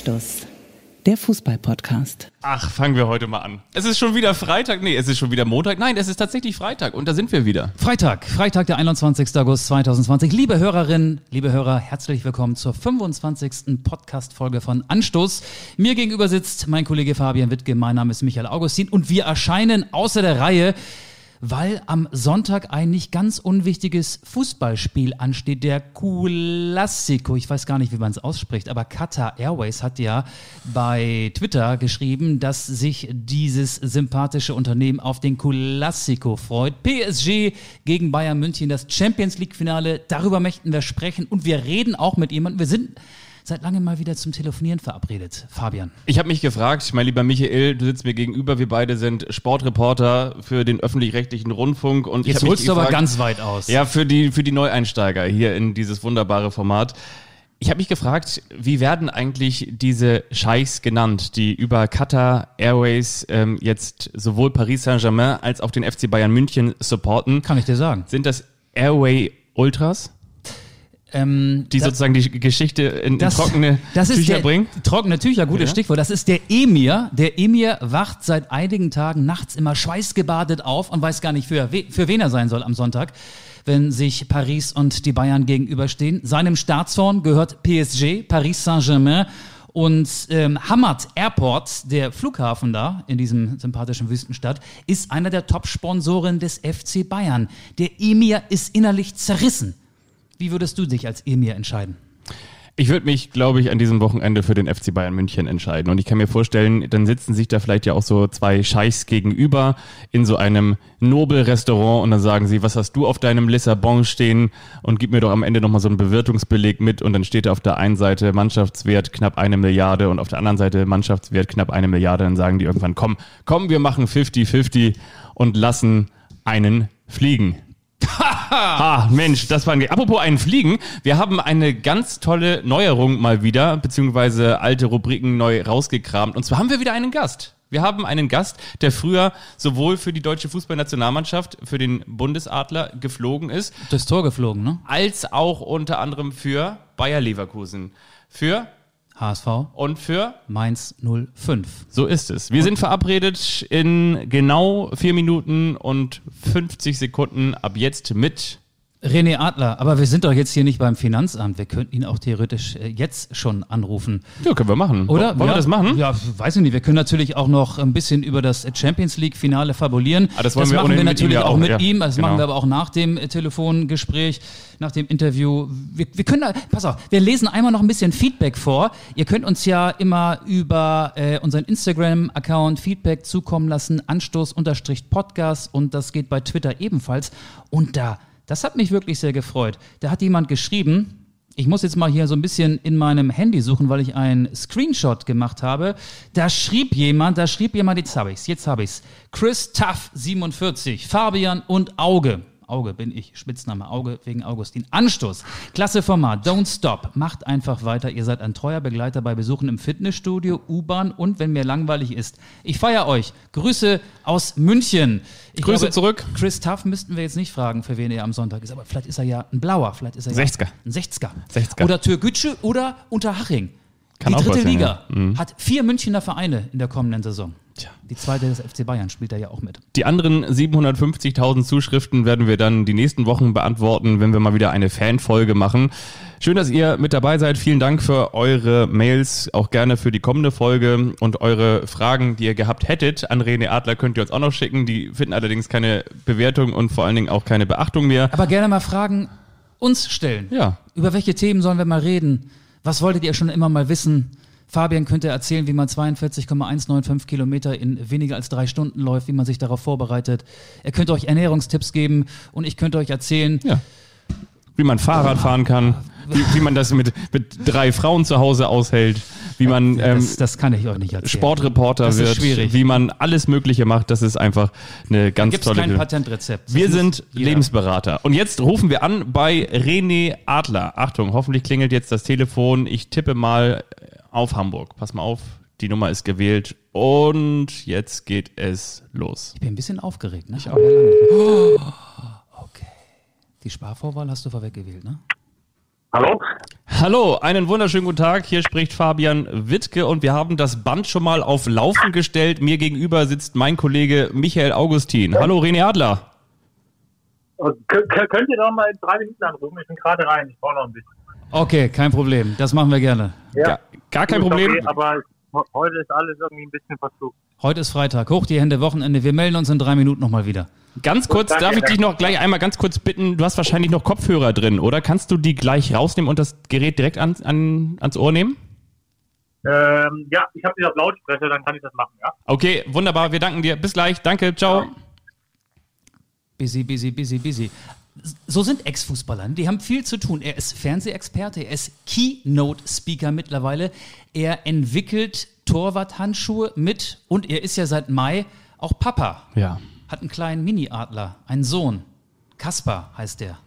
Anstoß, der Fußball-Podcast. Ach, fangen wir heute mal an. Es ist schon wieder Freitag. Nee, es ist schon wieder Montag. Nein, es ist tatsächlich Freitag und da sind wir wieder. Freitag, Freitag, der 21. August 2020. Liebe Hörerinnen, liebe Hörer, herzlich willkommen zur 25. Podcast-Folge von Anstoß. Mir gegenüber sitzt mein Kollege Fabian Wittke, mein Name ist Michael Augustin und wir erscheinen außer der Reihe weil am Sonntag ein nicht ganz unwichtiges Fußballspiel ansteht, der Classico. Ich weiß gar nicht, wie man es ausspricht, aber Qatar Airways hat ja bei Twitter geschrieben, dass sich dieses sympathische Unternehmen auf den Classico freut. PSG gegen Bayern München, das Champions League Finale, darüber möchten wir sprechen und wir reden auch mit jemandem. Wir sind seit langem mal wieder zum Telefonieren verabredet. Fabian. Ich habe mich gefragt, mein lieber Michael, du sitzt mir gegenüber, wir beide sind Sportreporter für den öffentlich-rechtlichen Rundfunk und Jetzt ich holst du aber ganz weit aus. Ja, für die, für die Neueinsteiger hier in dieses wunderbare Format. Ich habe mich gefragt, wie werden eigentlich diese Scheichs genannt, die über Qatar Airways ähm, jetzt sowohl Paris Saint-Germain als auch den FC Bayern München supporten? Kann ich dir sagen. Sind das Airway Ultras? Ähm, die sozusagen die Geschichte in, das, in trockene das Tücher der, bringen? Trockene Tücher, gutes ja. Stichwort. Das ist der Emir. Der Emir wacht seit einigen Tagen nachts immer schweißgebadet auf und weiß gar nicht, für, für wen er sein soll am Sonntag, wenn sich Paris und die Bayern gegenüberstehen. Seinem Staatsfonds gehört PSG, Paris Saint-Germain. Und ähm, Hamad Airport, der Flughafen da in diesem sympathischen Wüstenstadt, ist einer der Top-Sponsoren des FC Bayern. Der Emir ist innerlich zerrissen. Wie würdest du dich als Emir entscheiden? Ich würde mich, glaube ich, an diesem Wochenende für den FC Bayern München entscheiden. Und ich kann mir vorstellen, dann sitzen sich da vielleicht ja auch so zwei Scheichs gegenüber in so einem Nobel-Restaurant und dann sagen sie, was hast du auf deinem Lissabon stehen? Und gib mir doch am Ende nochmal so einen Bewirtungsbeleg mit. Und dann steht da auf der einen Seite Mannschaftswert knapp eine Milliarde und auf der anderen Seite Mannschaftswert knapp eine Milliarde. Dann sagen die irgendwann, komm, komm, wir machen 50-50 und lassen einen fliegen ha, Mensch, das war ein. Apropos einen Fliegen, wir haben eine ganz tolle Neuerung mal wieder, beziehungsweise alte Rubriken neu rausgekramt. Und zwar haben wir wieder einen Gast. Wir haben einen Gast, der früher sowohl für die deutsche Fußballnationalmannschaft, für den Bundesadler geflogen ist. Das Tor geflogen, ne? Als auch unter anderem für Bayer Leverkusen. Für HSV und für Mainz 05. So ist es. Wir sind verabredet in genau vier Minuten und 50 Sekunden ab jetzt mit René Adler, aber wir sind doch jetzt hier nicht beim Finanzamt. Wir könnten ihn auch theoretisch äh, jetzt schon anrufen. Ja, können wir machen. Oder? Wollen ja, wir das machen? Ja, weiß ich nicht. Wir können natürlich auch noch ein bisschen über das Champions League-Finale fabulieren. Ah, das wollen das wir machen wir natürlich mit auch mit ja, ihm. Das genau. machen wir aber auch nach dem äh, Telefongespräch, nach dem Interview. Wir, wir können da, pass auf, wir lesen einmal noch ein bisschen Feedback vor. Ihr könnt uns ja immer über äh, unseren Instagram-Account Feedback zukommen lassen, Anstoß-Podcast und das geht bei Twitter ebenfalls. Und da das hat mich wirklich sehr gefreut. Da hat jemand geschrieben, ich muss jetzt mal hier so ein bisschen in meinem Handy suchen, weil ich einen Screenshot gemacht habe. Da schrieb jemand, da schrieb jemand, jetzt habe ich's, jetzt habe ich's. Chris Tuff 47, Fabian und Auge. Auge bin ich, Spitzname Auge wegen Augustin. Anstoß, klasse Format, don't stop, macht einfach weiter. Ihr seid ein treuer Begleiter bei Besuchen im Fitnessstudio, U-Bahn und wenn mir langweilig ist. Ich feiere euch. Grüße aus München. Ich Grüße glaube, zurück. Chris Tuff müssten wir jetzt nicht fragen, für wen er am Sonntag ist, aber vielleicht ist er ja ein Blauer, vielleicht ist er 60er. ja ein 60er. 60er. Oder Türkgücü oder Unterhaching. Kann die dritte Liga ja. Mhm. hat vier Münchner Vereine in der kommenden Saison. Tja. Die zweite des FC Bayern spielt da ja auch mit. Die anderen 750.000 Zuschriften werden wir dann die nächsten Wochen beantworten, wenn wir mal wieder eine Fanfolge machen. Schön, dass ihr mit dabei seid. Vielen Dank für eure Mails, auch gerne für die kommende Folge und eure Fragen, die ihr gehabt hättet. An René Adler könnt ihr uns auch noch schicken. Die finden allerdings keine Bewertung und vor allen Dingen auch keine Beachtung mehr. Aber gerne mal Fragen uns stellen. Ja. Über welche Themen sollen wir mal reden? Was wolltet ihr schon immer mal wissen? Fabian könnte erzählen, wie man 42,195 Kilometer in weniger als drei Stunden läuft, wie man sich darauf vorbereitet. Er könnte euch Ernährungstipps geben und ich könnte euch erzählen, Ja. Wie man Fahrrad fahren kann, wie, wie man das mit, mit drei Frauen zu Hause aushält, wie man ähm, das, das kann ich euch nicht erzählen. Sportreporter Das ist wird, schwierig. wie man alles Mögliche macht. Das ist einfach eine ganz Gibt es tolle kein Idee. Patentrezept. Das Wir sind jeder- Lebensberater. Und jetzt rufen wir an bei René Adler. Achtung, hoffentlich klingelt jetzt das Telefon. Ich tippe mal auf Hamburg. Pass mal auf, die Nummer ist gewählt. Und jetzt geht es los. Ich bin ein bisschen aufgeregt, ne? Ich auch. Okay. Die Sparvorwahl hast du vorweg gewählt, ne? Hallo? Hallo, einen wunderschönen guten Tag. Hier spricht Fabian Wittke und wir haben das Band schon mal auf Laufen gestellt. Mir gegenüber sitzt mein Kollege Michael Augustin. Hallo, René Adler. K könnt ihr noch mal in drei Minuten anrufen? Ich bin gerade rein. Ich brauche noch ein bisschen. Okay, kein Problem. Das machen wir gerne. Ja. Gar, gar kein Problem. Okay, aber heute ist alles irgendwie ein bisschen versucht. Heute ist Freitag. Hoch die Hände, Wochenende. Wir melden uns in drei Minuten nochmal wieder. Ganz kurz, Danke, darf ich danke. dich noch gleich einmal ganz kurz bitten, du hast wahrscheinlich noch Kopfhörer drin, oder? Kannst du die gleich rausnehmen und das Gerät direkt an, an, ans Ohr nehmen? Ähm, ja, ich habe dich auf Lautsprecher, dann kann ich das machen, ja? Okay, wunderbar, wir danken dir. Bis gleich, danke, ciao. Busy, busy, busy, busy. So sind Ex-Fußballer. Die haben viel zu tun. Er ist Fernsehexperte, er ist Keynote-Speaker mittlerweile. Er entwickelt Torwart-Handschuhe mit und er ist ja seit Mai auch Papa. Ja, Hat einen kleinen Mini-Adler, einen Sohn. Kaspar heißt der.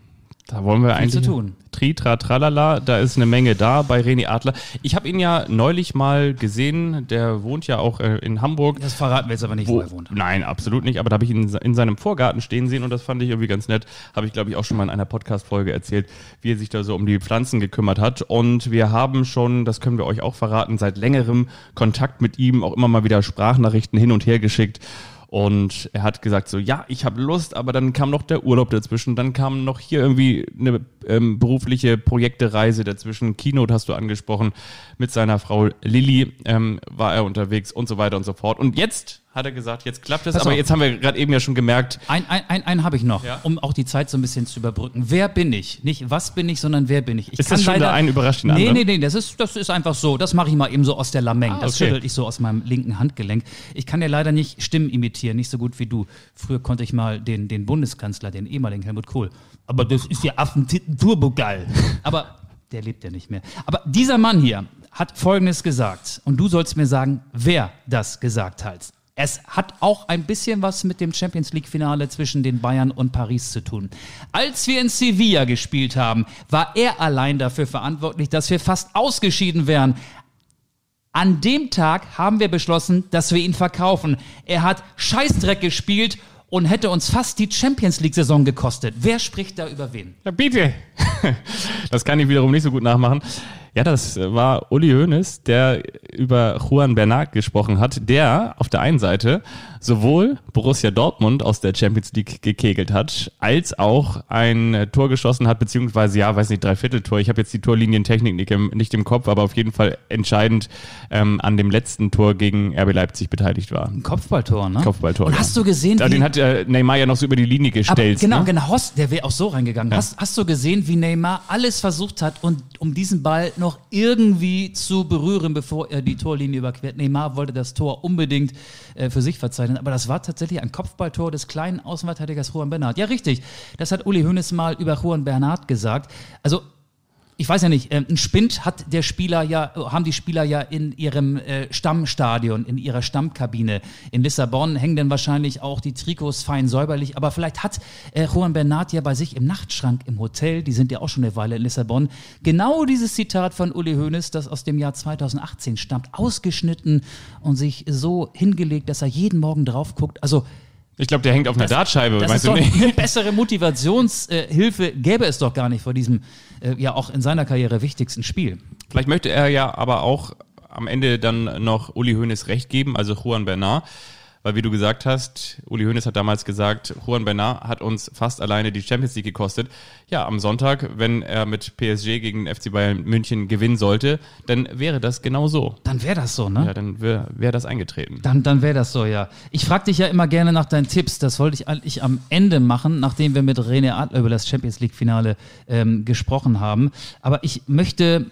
Da wollen wir eigentlich... zu tun. Tri, tra, tralala, da ist eine Menge da bei René Adler. Ich habe ihn ja neulich mal gesehen, der wohnt ja auch äh, in Hamburg. Das verraten wir jetzt aber nicht, wo, er wohnt. Nein, absolut nicht. Aber da habe ich ihn in, in seinem Vorgarten stehen sehen und das fand ich irgendwie ganz nett. Habe ich, glaube ich, auch schon mal in einer Podcast-Folge erzählt, wie er sich da so um die Pflanzen gekümmert hat. Und wir haben schon, das können wir euch auch verraten, seit längerem Kontakt mit ihm, auch immer mal wieder Sprachnachrichten hin und her geschickt. Und er hat gesagt so, ja, ich habe Lust, aber dann kam noch der Urlaub dazwischen, dann kam noch hier irgendwie eine ähm, berufliche Projektereise dazwischen. Keynote hast du angesprochen, mit seiner Frau Lilly ähm, war er unterwegs und so weiter und so fort. Und jetzt hat er gesagt, jetzt klappt es, Pass aber auf. jetzt haben wir gerade eben ja schon gemerkt, Ein, ein, ein, einen habe ich noch, Ja. um auch die Zeit so ein bisschen zu überbrücken. Wer bin ich? Nicht was bin ich, sondern wer bin ich? ich Ist das schon der einen überrascht den Nee, anderen? nee, nee, das ist, das ist einfach so. Das mache ich mal eben so aus der Lameng. Ah, das okay. schüttel ich so aus meinem linken Handgelenk. Ich kann ja leider nicht Stimmen imitieren, nicht so gut wie du. Früher konnte ich mal den, den Bundeskanzler, den ehemaligen Helmut Kohl. Aber das ist ja Affentitten Turbo geil. Aber der lebt ja nicht mehr. Aber dieser Mann hier hat Folgendes gesagt. Und du sollst mir sagen, wer das gesagt hat. Es hat auch ein bisschen was mit dem Champions League-Finale zwischen den Bayern und Paris zu tun. Als wir in Sevilla gespielt haben, war er allein dafür verantwortlich, dass wir fast ausgeschieden wären. An dem Tag haben wir beschlossen, dass wir ihn verkaufen. Er hat Scheißdreck gespielt und hätte uns fast die Champions League-Saison gekostet. Wer spricht da über wen? Ja, bitte. Das kann ich wiederum nicht so gut nachmachen. Ja, das war Uli Hoeneß, der über Juan Bernat gesprochen hat, der auf der einen Seite sowohl Borussia Dortmund aus der Champions League gekegelt hat, als auch ein Tor geschossen hat, beziehungsweise, ja, weiß nicht, Dreivierteltor. Ich habe jetzt die Torlinientechnik nicht im, nicht im Kopf, aber auf jeden Fall entscheidend ähm, an dem letzten Tor gegen RB Leipzig beteiligt war. Ein Kopfballtor, ne? Kopfballtor. Und ja. hast du gesehen, Ja, Den hat äh, Neymar ja noch so über die Linie Aber gestellt. genau, ne? genau, Hoss, der wäre auch so reingegangen. Hast, hast du gesehen, wie Neymar alles versucht hat, und, um diesen Ball noch irgendwie zu berühren, bevor er die Torlinie überquert? Neymar wollte das Tor unbedingt äh, für sich verzeichnen, aber das war tatsächlich ein Kopfballtor des kleinen Außenverteidigers Juan Bernat. Ja, richtig. Das hat Uli Hoeneß mal über Juan Bernat gesagt. Also ich weiß ja nicht, äh, ein Spind hat der Spieler ja, haben die Spieler ja in ihrem äh, Stammstadion, in ihrer Stammkabine. In Lissabon hängen dann wahrscheinlich auch die Trikots fein säuberlich, aber vielleicht hat äh, Juan Bernat ja bei sich im Nachtschrank im Hotel, die sind ja auch schon eine Weile in Lissabon, genau dieses Zitat von Uli Hoeneß, das aus dem Jahr 2018 stammt, ausgeschnitten und sich so hingelegt, dass er jeden Morgen drauf guckt. Also Ich glaube, der hängt auf einer Dartscheibe, das weißt ist du doch nicht? eine bessere Motivationshilfe gäbe es doch gar nicht vor diesem äh, ja auch in seiner Karriere wichtigsten Spiel. Vielleicht möchte er ja aber auch am Ende dann noch Uli Hoeneß recht geben, also Juan Bernat. Weil wie du gesagt hast, Uli Hoeneß hat damals gesagt, Juan Bernat hat uns fast alleine die Champions League gekostet. Ja, am Sonntag, wenn er mit PSG gegen den FC Bayern München gewinnen sollte, dann wäre das genau so. Dann wäre das so, ne? Ja, dann wäre wär das eingetreten. Dann, dann wäre das so, ja. Ich frage dich ja immer gerne nach deinen Tipps. Das wollte ich eigentlich am Ende machen, nachdem wir mit René Adler über das Champions League-Finale ähm, gesprochen haben. Aber ich möchte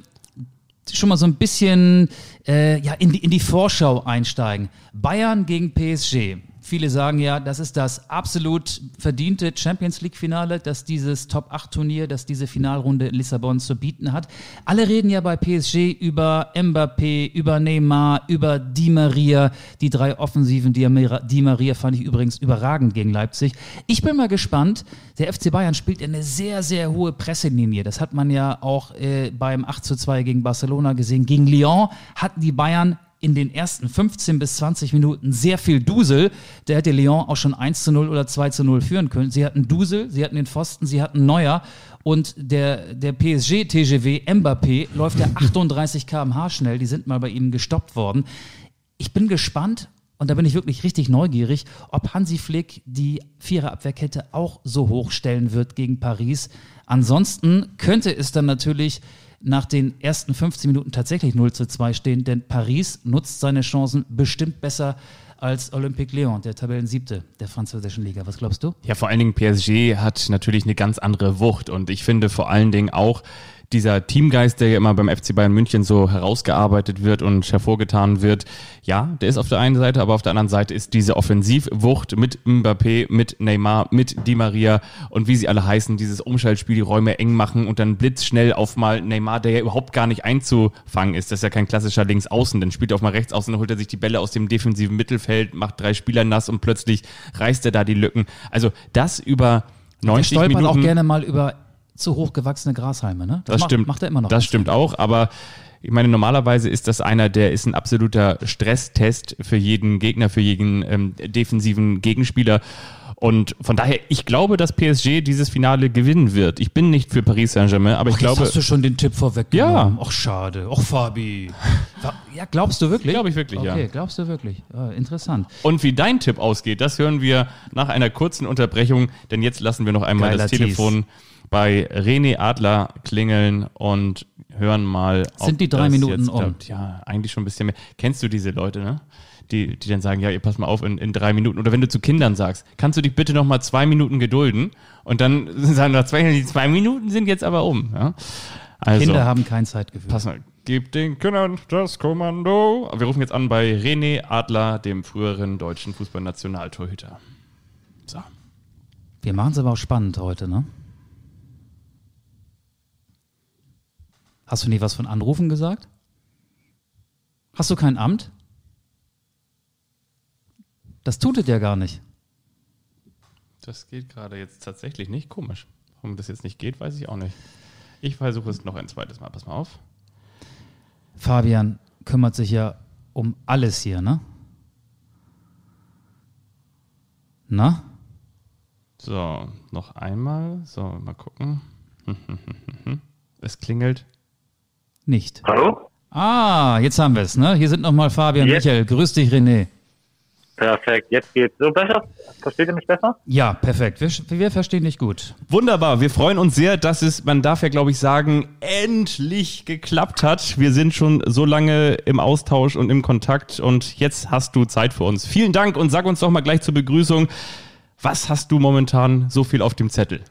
schon mal so ein bisschen äh, ja, in, die, in die Vorschau einsteigen. Bayern gegen PSG. Viele sagen ja, das ist das absolut verdiente Champions League-Finale, dass dieses Top-8-Turnier, dass diese Finalrunde in Lissabon zu bieten hat. Alle reden ja bei PSG über Mbappé, über Neymar, über Di Maria. Die drei Offensiven Di Maria, fand ich übrigens überragend gegen Leipzig. Ich bin mal gespannt. Der FC Bayern spielt eine sehr, sehr hohe Presselinie. Das hat man ja auch äh, beim 8 zu 2 gegen Barcelona gesehen. Gegen Lyon hatten die Bayern in den ersten 15 bis 20 Minuten sehr viel Dusel. Der hätte Lyon auch schon 1 zu 0 oder 2 zu 0 führen können. Sie hatten Dusel, sie hatten den Pfosten, sie hatten Neuer und der, der PSG-TGW Mbappé läuft ja 38 km/h schnell. Die sind mal bei ihm gestoppt worden. Ich bin gespannt, und da bin ich wirklich richtig neugierig, ob Hansi Flick die Viererabwehrkette auch so hoch stellen wird gegen Paris. Ansonsten könnte es dann natürlich nach den ersten 15 Minuten tatsächlich 0 zu 2 stehen, denn Paris nutzt seine Chancen bestimmt besser als Olympique Lyon, der Tabellensiebte der französischen Liga. Was glaubst du? Ja, vor allen Dingen PSG hat natürlich eine ganz andere Wucht und ich finde vor allen Dingen auch, dieser Teamgeist, der ja immer beim FC Bayern München so herausgearbeitet wird und hervorgetan wird, ja, der ist auf der einen Seite, aber auf der anderen Seite ist diese Offensivwucht mit Mbappé, mit Neymar, mit Di Maria und wie sie alle heißen, dieses Umschaltspiel, die Räume eng machen und dann blitzschnell auf mal Neymar, der ja überhaupt gar nicht einzufangen ist. Das ist ja kein klassischer Linksaußen, dann spielt er auf mal rechts außen, dann holt er sich die Bälle aus dem defensiven Mittelfeld, macht drei Spieler nass und plötzlich reißt er da die Lücken. Also das über 90 stolpert Minuten. auch gerne mal über zu hoch gewachsene Grashalme, ne? Das, macht, stimmt. Macht er immer noch. Das stimmt auch, aber ich meine, normalerweise ist das einer, der ist ein absoluter Stresstest für jeden Gegner, für jeden ähm, defensiven Gegenspieler. Und von daher, ich glaube, dass PSG dieses Finale gewinnen wird. Ich bin nicht für Paris Saint-Germain, aber ich Ach, glaube. Hast du schon den Tipp vorweggenommen. Ja. Ach, schade. Ach, Fabi. Ja, glaubst du wirklich? Glaube ich wirklich, ja. Okay, glaubst du wirklich. Ah, interessant. Und wie dein Tipp ausgeht, das hören wir nach einer kurzen Unterbrechung, denn jetzt lassen wir noch einmal Geiler das Telefon bei René Adler klingeln und hören mal. Sind die drei Minuten jetzt um? klappt. Ja, eigentlich schon ein bisschen mehr. Kennst du diese Leute, ne? Die, die dann sagen, ja, ihr pass mal auf, in, in drei Minuten. Oder wenn du zu Kindern sagst, kannst du dich bitte noch mal zwei Minuten gedulden? Und dann sagen nach zwei, die zwei Minuten sind jetzt aber um. Ja? Also, Kinder haben kein Zeitgefühl. pass mal, gib den Kindern das Kommando. Wir rufen jetzt an bei René Adler, dem früheren deutschen Fußballnationaltorhüter. So. Wir machen es aber auch spannend heute, ne? Hast du nie was von Anrufen gesagt? Hast du kein Amt? Das tut es ja gar nicht. Das geht gerade jetzt tatsächlich nicht. Komisch. Warum das jetzt nicht geht, weiß ich auch nicht. Ich versuche es noch ein zweites Mal. Pass mal auf. Fabian kümmert sich ja um alles hier, ne? Na? So, noch einmal. So, mal gucken. Es klingelt. Nicht. Hallo? Ah, jetzt haben wir es, ne? Hier sind nochmal Fabian Jetzt? Michael. Grüß dich, René. Perfekt, jetzt geht's. So besser? Versteht ihr mich besser? Ja, perfekt. Wir, wir verstehen dich gut. Wunderbar. Wir freuen uns sehr, dass es, man darf ja glaube ich sagen, endlich geklappt hat. Wir sind schon so lange im Austausch und im Kontakt und jetzt hast du Zeit für uns. Vielen Dank und sag uns doch mal gleich zur Begrüßung, was hast du momentan so viel auf dem Zettel?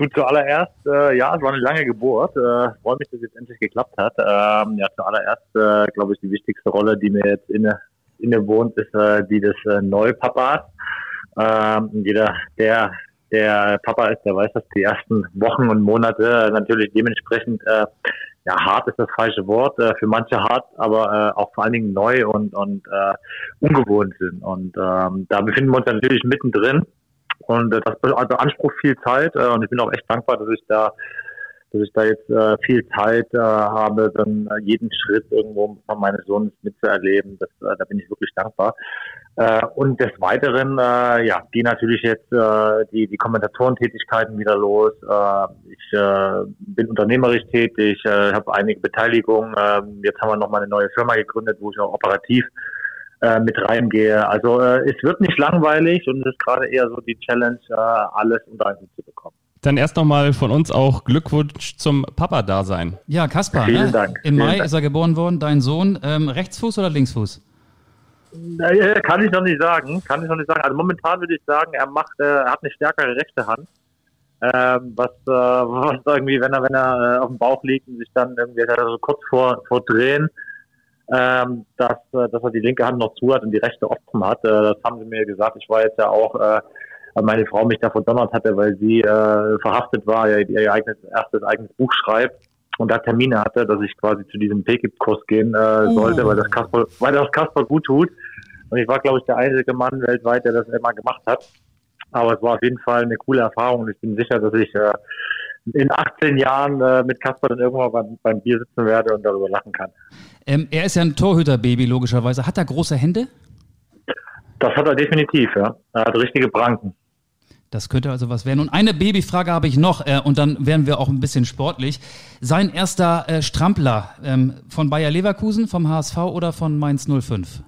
Du zuallererst, äh, ja, es war eine lange Geburt. Äh, freue mich, dass es endlich geklappt hat. Ähm, ja, zuallererst, äh, glaube ich, die wichtigste Rolle, die mir jetzt inne, inne wohnt, ist äh, die des äh, Neupapas. Ähm, jeder, der der Papa ist, der weiß, dass die ersten Wochen und Monate natürlich dementsprechend äh, ja hart ist das falsche Wort äh, für manche hart, aber äh, auch vor allen Dingen neu und und äh, ungewohnt sind. Und ähm, da befinden wir uns natürlich mittendrin. Und äh, das be- also beansprucht viel Zeit äh, und ich bin auch echt dankbar, dass ich da dass ich da jetzt äh, viel Zeit äh, habe, dann äh, jeden Schritt irgendwo von meines Sohnes mitzuerleben. Das, äh, da bin ich wirklich dankbar. Äh, und des Weiteren, äh, ja, gehen natürlich jetzt äh, die, die Kommentatorentätigkeiten wieder los. Äh, ich äh, bin unternehmerisch tätig, äh, habe einige Beteiligungen. Äh, jetzt haben wir nochmal eine neue Firma gegründet, wo ich auch operativ äh, mit reingehe. Also äh, es wird nicht langweilig und es ist gerade eher so die Challenge, äh, alles unter einen Hut zu bekommen. Dann erst nochmal von uns auch Glückwunsch zum Papa-Dasein. Ja, Kaspar, Vielen ne? Dank. Im Vielen Mai Dank. ist er geboren worden, dein Sohn. Ähm, Rechtsfuß oder Linksfuß? Äh, Kann ich noch nicht sagen. Kann ich noch nicht sagen. Also momentan würde ich sagen, er macht, äh, er hat eine stärkere rechte Hand. Ähm, was, äh, was irgendwie, wenn er, wenn er äh, auf dem Bauch liegt und sich dann irgendwie also kurz vor, vor Drehen, ähm, dass, äh, dass er die linke Hand noch zu hat und die rechte offen hat. Äh, das haben sie mir gesagt. Ich war jetzt ja auch, äh, meine Frau mich da verdonnert hatte, weil sie äh, verhaftet war, ja, ihr eigenes, erstes eigenes Buch schreibt und da Termine hatte, dass ich quasi zu diesem PKIP-Kurs gehen äh, sollte, weil das Kasper, weil das Kasper gut tut. Und ich war, glaube ich, der einzige Mann weltweit, der das immer gemacht hat. Aber es war auf jeden Fall eine coole Erfahrung und ich bin sicher, dass ich, äh, in 18 Jahren äh, mit Kasper dann irgendwann beim, beim, Bier sitzen werde und darüber lachen kann. Ähm, er ist ja ein Torhüterbaby, logischerweise. Hat er große Hände? Das hat er definitiv, ja. Er hat richtige Pranken. Das könnte also was werden. Und eine Babyfrage habe ich noch, äh, und dann werden wir auch ein bisschen sportlich. Sein erster äh, Strampler ähm, von Bayer Leverkusen, vom HSV oder von Mainz 05?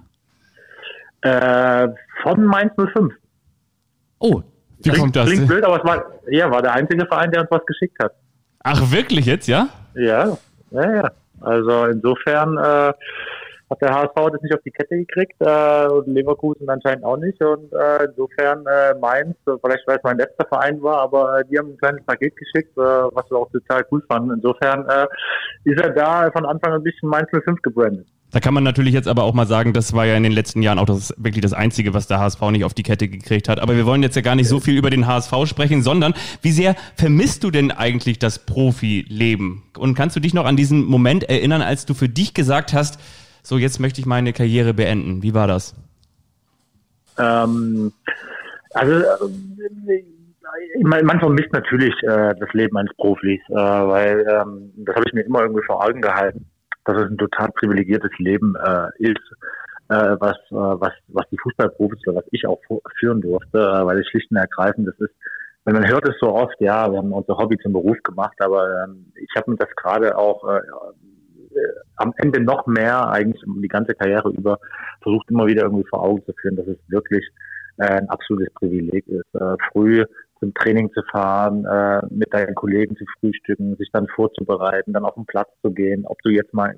Äh, von Mainz 05. Oh, wie klingt, kommt das? Klingt blöd, aber es war, ja, war der einzige Verein, der uns was geschickt hat. Ach, wirklich jetzt, ja? Ja, ja, ja. Also insofern äh, hat der HSV das nicht auf die Kette gekriegt äh, und Leverkusen anscheinend auch nicht. Und äh, insofern äh, Mainz, vielleicht weil es mein letzter Verein war, aber äh, die haben ein kleines Paket geschickt, äh, was wir auch total cool fanden. Insofern äh, ist er da von Anfang an ein bisschen Mainz 05 gebrandet. Da kann man natürlich jetzt aber auch mal sagen, das war ja in den letzten Jahren auch das, wirklich das Einzige, was der HSV nicht auf die Kette gekriegt hat. Aber wir wollen jetzt ja gar nicht so viel über den HSV sprechen, sondern wie sehr vermisst du denn eigentlich das Profileben? Und kannst du dich noch an diesen Moment erinnern, als du für dich gesagt hast, so jetzt möchte ich meine Karriere beenden? Wie war das? Ähm, also man vermisst natürlich äh, das Leben eines Profis, äh, weil ähm, das habe ich mir immer irgendwie vor Augen gehalten dass es ein total privilegiertes Leben äh, ist, äh, was, äh, was, was die Fußballprofis oder was ich auch führen durfte, äh, weil es schlicht und ergreifend, das ist, wenn man hört es so oft, ja, wir haben unser Hobby zum Beruf gemacht, aber ähm, ich habe mir das gerade auch äh, äh, am Ende noch mehr eigentlich die ganze Karriere über versucht immer wieder irgendwie vor Augen zu führen, dass es wirklich äh, ein absolutes Privileg ist. Äh, früh zum Training zu fahren, äh, mit deinen Kollegen zu frühstücken, sich dann vorzubereiten, dann auf den Platz zu gehen, ob du jetzt mal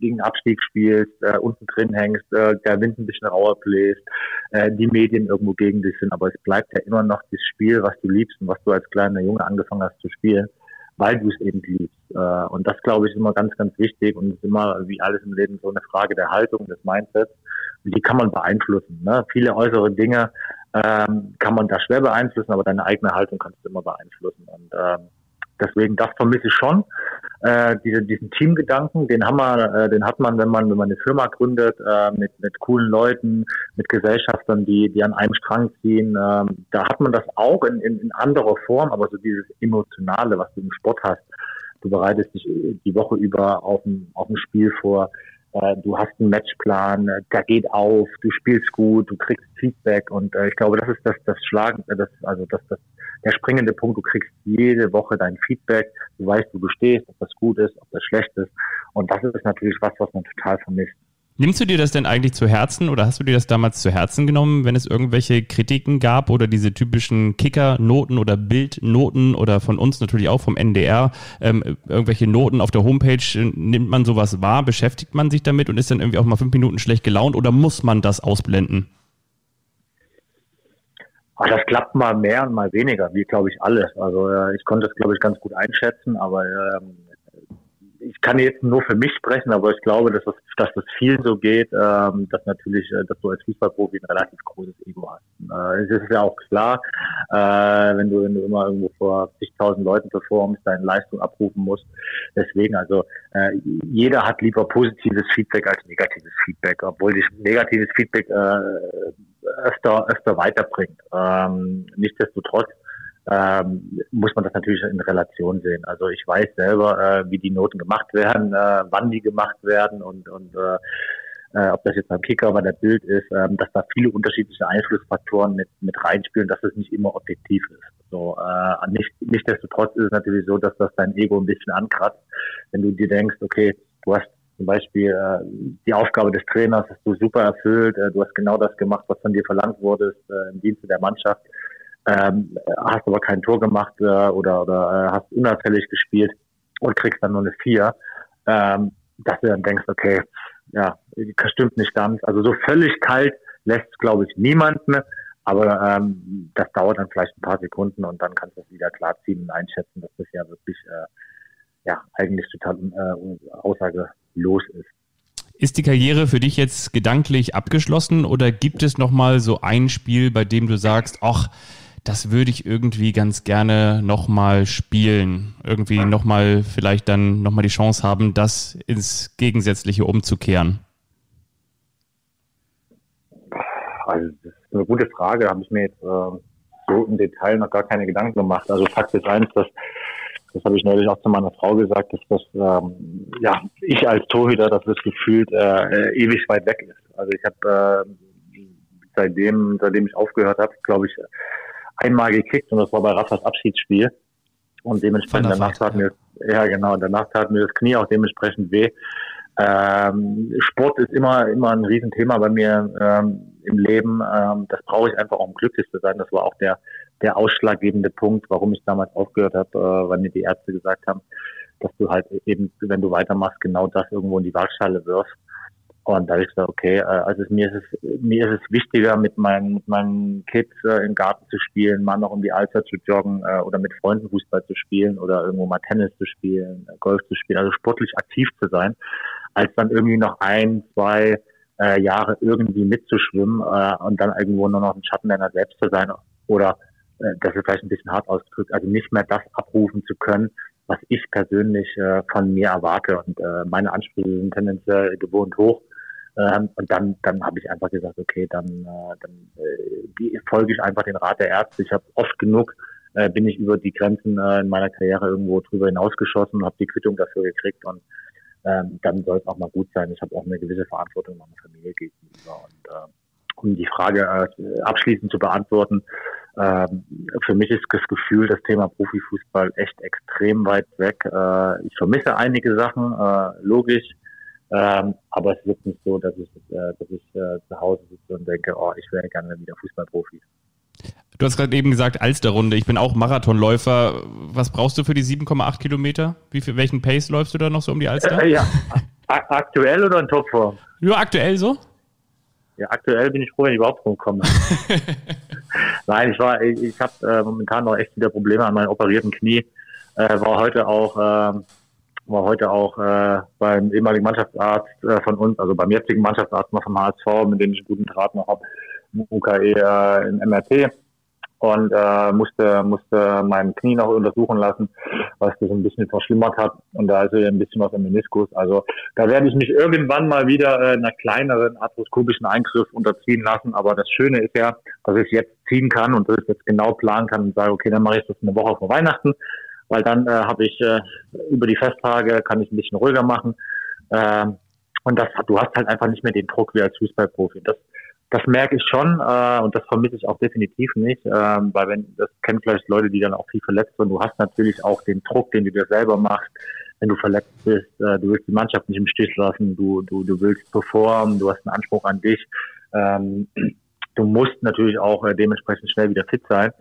gegen Abstieg spielst, äh, unten drin hängst, äh, der Wind ein bisschen rauer bläst, äh, die Medien irgendwo gegen dich sind, aber es bleibt ja immer noch das Spiel, was du liebst und was du als kleiner Junge angefangen hast zu spielen, weil du es eben liebst. Äh, und das, glaube ich, ist immer ganz, ganz wichtig und ist immer, wie alles im Leben, so eine Frage der Haltung, des Mindsets. Und die kann man beeinflussen. Ne? Viele äußere Dinge ähm, kann man da schwer beeinflussen, aber deine eigene Haltung kannst du immer beeinflussen. Und ähm, deswegen, das vermisse ich schon. Äh, diese, diesen Teamgedanken, den haben wir, äh, den hat man, wenn man, wenn man eine Firma gründet, äh, mit, mit coolen Leuten, mit Gesellschaftern, die, die an einem Strang ziehen. Ähm, da hat man das auch in, in, in anderer Form, aber so dieses Emotionale, was du im Sport hast. Du bereitest dich die Woche über auf ein, auf ein Spiel vor äh, du hast einen Matchplan, äh, der geht auf, du spielst gut, du kriegst Feedback und äh, ich glaube, das ist das, das Schlagen, äh, das, also das, das, der springende Punkt. Du kriegst jede Woche dein Feedback, du weißt, wo du stehst, ob das gut ist, ob das schlecht ist und das ist natürlich was, was man total vermisst. Nimmst du dir das denn eigentlich zu Herzen oder hast du dir das damals zu Herzen genommen, wenn es irgendwelche Kritiken gab oder diese typischen Kicker-Noten oder Bildnoten oder von uns natürlich auch vom NDR, ähm, irgendwelche Noten auf der Homepage, nimmt man sowas wahr, beschäftigt man sich damit und ist dann irgendwie auch mal fünf Minuten schlecht gelaunt oder muss man das ausblenden? Ach, das klappt mal mehr und mal weniger, wie glaube ich alles. Also äh, ich konnte es glaube ich ganz gut einschätzen, aber ähm, ich kann jetzt nur für mich sprechen, aber ich glaube, dass das, dass das vielen so geht, ähm, dass natürlich, äh, dass du als Fußballprofi ein relativ großes Ego hast. Äh, es ist ja auch klar, äh, wenn du, wenn du immer irgendwo vor zigtausend Leuten performst, deine Leistung abrufen musst. Deswegen, also äh, jeder hat lieber positives Feedback als negatives Feedback, obwohl dich negatives Feedback äh, öfter, öfter weiterbringt. Ähm, nichtsdestotrotz ähm, muss man das natürlich in Relation sehen. Also ich weiß selber, äh, wie die Noten gemacht werden, äh, wann die gemacht werden und, und äh, äh, ob das jetzt beim Kicker oder der Bild ist, ähm, dass da viele unterschiedliche Einflussfaktoren mit, mit reinspielen, dass es nicht immer objektiv ist. So, äh, nicht, nichtsdestotrotz ist es natürlich so, dass das dein Ego ein bisschen ankratzt, wenn du dir denkst, okay, du hast zum Beispiel äh, die Aufgabe des Trainers hast du super erfüllt, äh, du hast genau das gemacht, was von dir verlangt wurde äh, im Dienste der Mannschaft ähm, hast aber kein Tor gemacht äh, oder, oder äh, hast unauffällig gespielt und kriegst dann nur eine Vier, ähm, dass du dann denkst, okay, ja, das stimmt nicht ganz. Also so völlig kalt lässt, glaube ich, niemanden, aber ähm, das dauert dann vielleicht ein paar Sekunden und dann kannst du es wieder klarziehen und einschätzen, dass das ja wirklich äh, ja eigentlich total äh, aussagelos ist. Ist die Karriere für dich jetzt gedanklich abgeschlossen oder gibt es noch mal so ein Spiel, bei dem du sagst, ach, das würde ich irgendwie ganz gerne nochmal spielen. Irgendwie nochmal, vielleicht dann nochmal die Chance haben, das ins Gegensätzliche umzukehren. Also, das ist eine gute Frage. Da habe ich mir jetzt äh, so im Detail noch gar keine Gedanken gemacht. Also Fakt ist eins, dass das habe ich neulich auch zu meiner Frau gesagt, dass das, ähm, ja, ich als Torhüter, dass das gefühlt äh, ewig weit weg ist. Also ich habe äh, seitdem, seitdem ich aufgehört habe, glaube ich, einmal gekickt und das war bei Raffas Abschiedsspiel. Und dementsprechend danach tat mir, ja genau, danach tat mir das Knie auch dementsprechend weh. Ähm, Sport ist immer, immer ein Riesenthema bei mir ähm, im Leben. Ähm, das brauche ich einfach, um glücklich zu sein. Das war auch der, der ausschlaggebende Punkt, warum ich damals aufgehört habe, äh, weil mir die Ärzte gesagt haben, dass du halt eben, wenn du weitermachst, genau das irgendwo in die Waagschale wirfst. Und da habe ich gesagt, okay, äh, also mir ist es, mir ist es wichtiger, mit meinen, mit meinen Kids äh, im Garten zu spielen, mal noch um die Alter zu joggen äh, oder mit Freunden Fußball zu spielen oder irgendwo mal Tennis zu spielen, äh, Golf zu spielen, also sportlich aktiv zu sein, als dann irgendwie noch ein, zwei äh, Jahre irgendwie mitzuschwimmen äh, und dann irgendwo nur noch ein Schatten deiner selbst zu sein oder äh, das ist vielleicht ein bisschen hart ausgedrückt, also nicht mehr das abrufen zu können, was ich persönlich äh, von mir erwarte. Und äh, meine Ansprüche sind tendenziell gewohnt hoch. Ähm, und dann, dann habe ich einfach gesagt, okay, dann, äh, dann äh, folge ich einfach den Rat der Ärzte. Ich habe oft genug äh, bin ich über die Grenzen äh, in meiner Karriere irgendwo drüber hinausgeschossen, habe die Quittung dafür gekriegt und ähm, dann soll es auch mal gut sein. Ich habe auch eine gewisse Verantwortung meiner Familie gegenüber. Und äh, um die Frage äh, abschließend zu beantworten, äh, für mich ist das Gefühl, das Thema Profifußball echt extrem weit weg. Äh, ich vermisse einige Sachen, äh, logisch. Ähm, aber es wird nicht so, dass ich, äh, dass ich äh, zu Hause sitze und denke, oh, ich wäre gerne wieder Fußballprofi. Du hast gerade eben gesagt, Alsterrunde. Ich bin auch Marathonläufer. Was brauchst du für die 7,8 Kilometer? Wie viel, welchen Pace läufst du da noch so um die Alster? Äh, ja, aktuell oder in Topform? Ja, aktuell so. Ja, aktuell bin ich froh, wenn ich überhaupt rumkomme. Nein, ich war, ich, ich habe äh, momentan noch echt wieder Probleme an meinem operierten Knie. Äh, war heute auch äh, war heute auch äh, beim ehemaligen Mannschaftsarzt äh, von uns, also beim jetzigen Mannschaftsarzt noch vom HSV, mit dem ich einen guten Draht noch habe, UKE äh, im MRT und äh, musste musste mein Knie noch untersuchen lassen, was das ein bisschen verschlimmert hat und da ist ja ein bisschen was im Meniskus. Also da werde ich mich irgendwann mal wieder äh, einer kleineren arthroskopischen Eingriff unterziehen lassen. Aber das Schöne ist ja, dass ich jetzt ziehen kann und dass ich jetzt genau planen kann und sage, okay, dann mache ich das eine Woche vor Weihnachten weil dann äh, habe ich äh, über die Festtage kann ich ein bisschen ruhiger machen. Ähm, und das, du hast halt einfach nicht mehr den Druck wie als Fußballprofi. Das, das merke ich schon äh, und das vermisse ich auch definitiv nicht, äh, weil wenn das kennen vielleicht Leute, die dann auch viel verletzt sind. Du hast natürlich auch den Druck, den du dir selber machst, wenn du verletzt bist. Äh, du willst die Mannschaft nicht im Stich lassen, du du du willst performen, du hast einen Anspruch an dich. Ähm, du musst natürlich auch äh, dementsprechend schnell wieder fit sein.